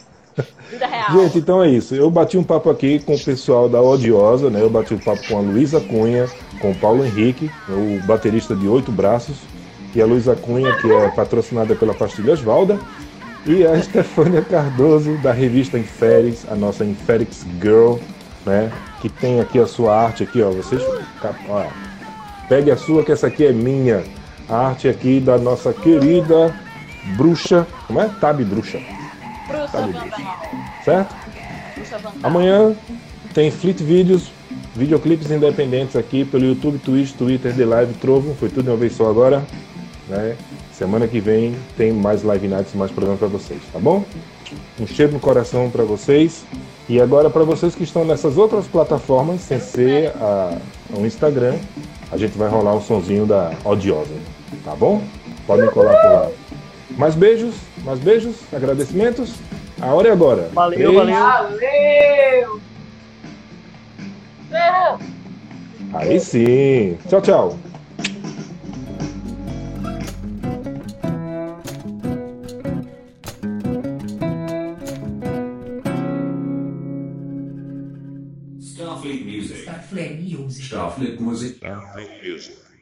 vida real. Gente, então é isso. Eu bati um papo aqui com o pessoal da Odiosa, né? Eu bati um papo com a Luísa Cunha, com o Paulo Henrique, o baterista de Oito Braços, e a Luísa Cunha, que é patrocinada pela Pastilhas Valda, e a Estefânia Cardoso, da revista Inferix, a nossa Inferix Girl, né? Que tem aqui a sua arte aqui, ó. Vocês. Ó, pegue a sua, que essa aqui é minha. A arte aqui da nossa querida bruxa. Como é? Tabi Bruxa. Bruxa Tá Vandal. Certo? Bruxa. Amanhã tem Fleet Vídeos, videoclipes independentes aqui pelo YouTube, Twitch, Twitter, The Live, Trovo. Foi tudo de uma vez só agora. Né? Semana que vem tem mais live nights, mais programas para vocês, tá bom? Um cheiro no coração para vocês. E agora para vocês que estão nessas outras plataformas, sem ser a, o Instagram, a gente vai rolar um sonzinho da Odiosa, tá bom? Podem colar por lá. Mais beijos, mais beijos, agradecimentos. A hora é agora. Valeu, Três, valeu. Valeu! Aí sim. Tchau, tchau. Starfleet Music. Starfleet Music. Starfleet Music. Music.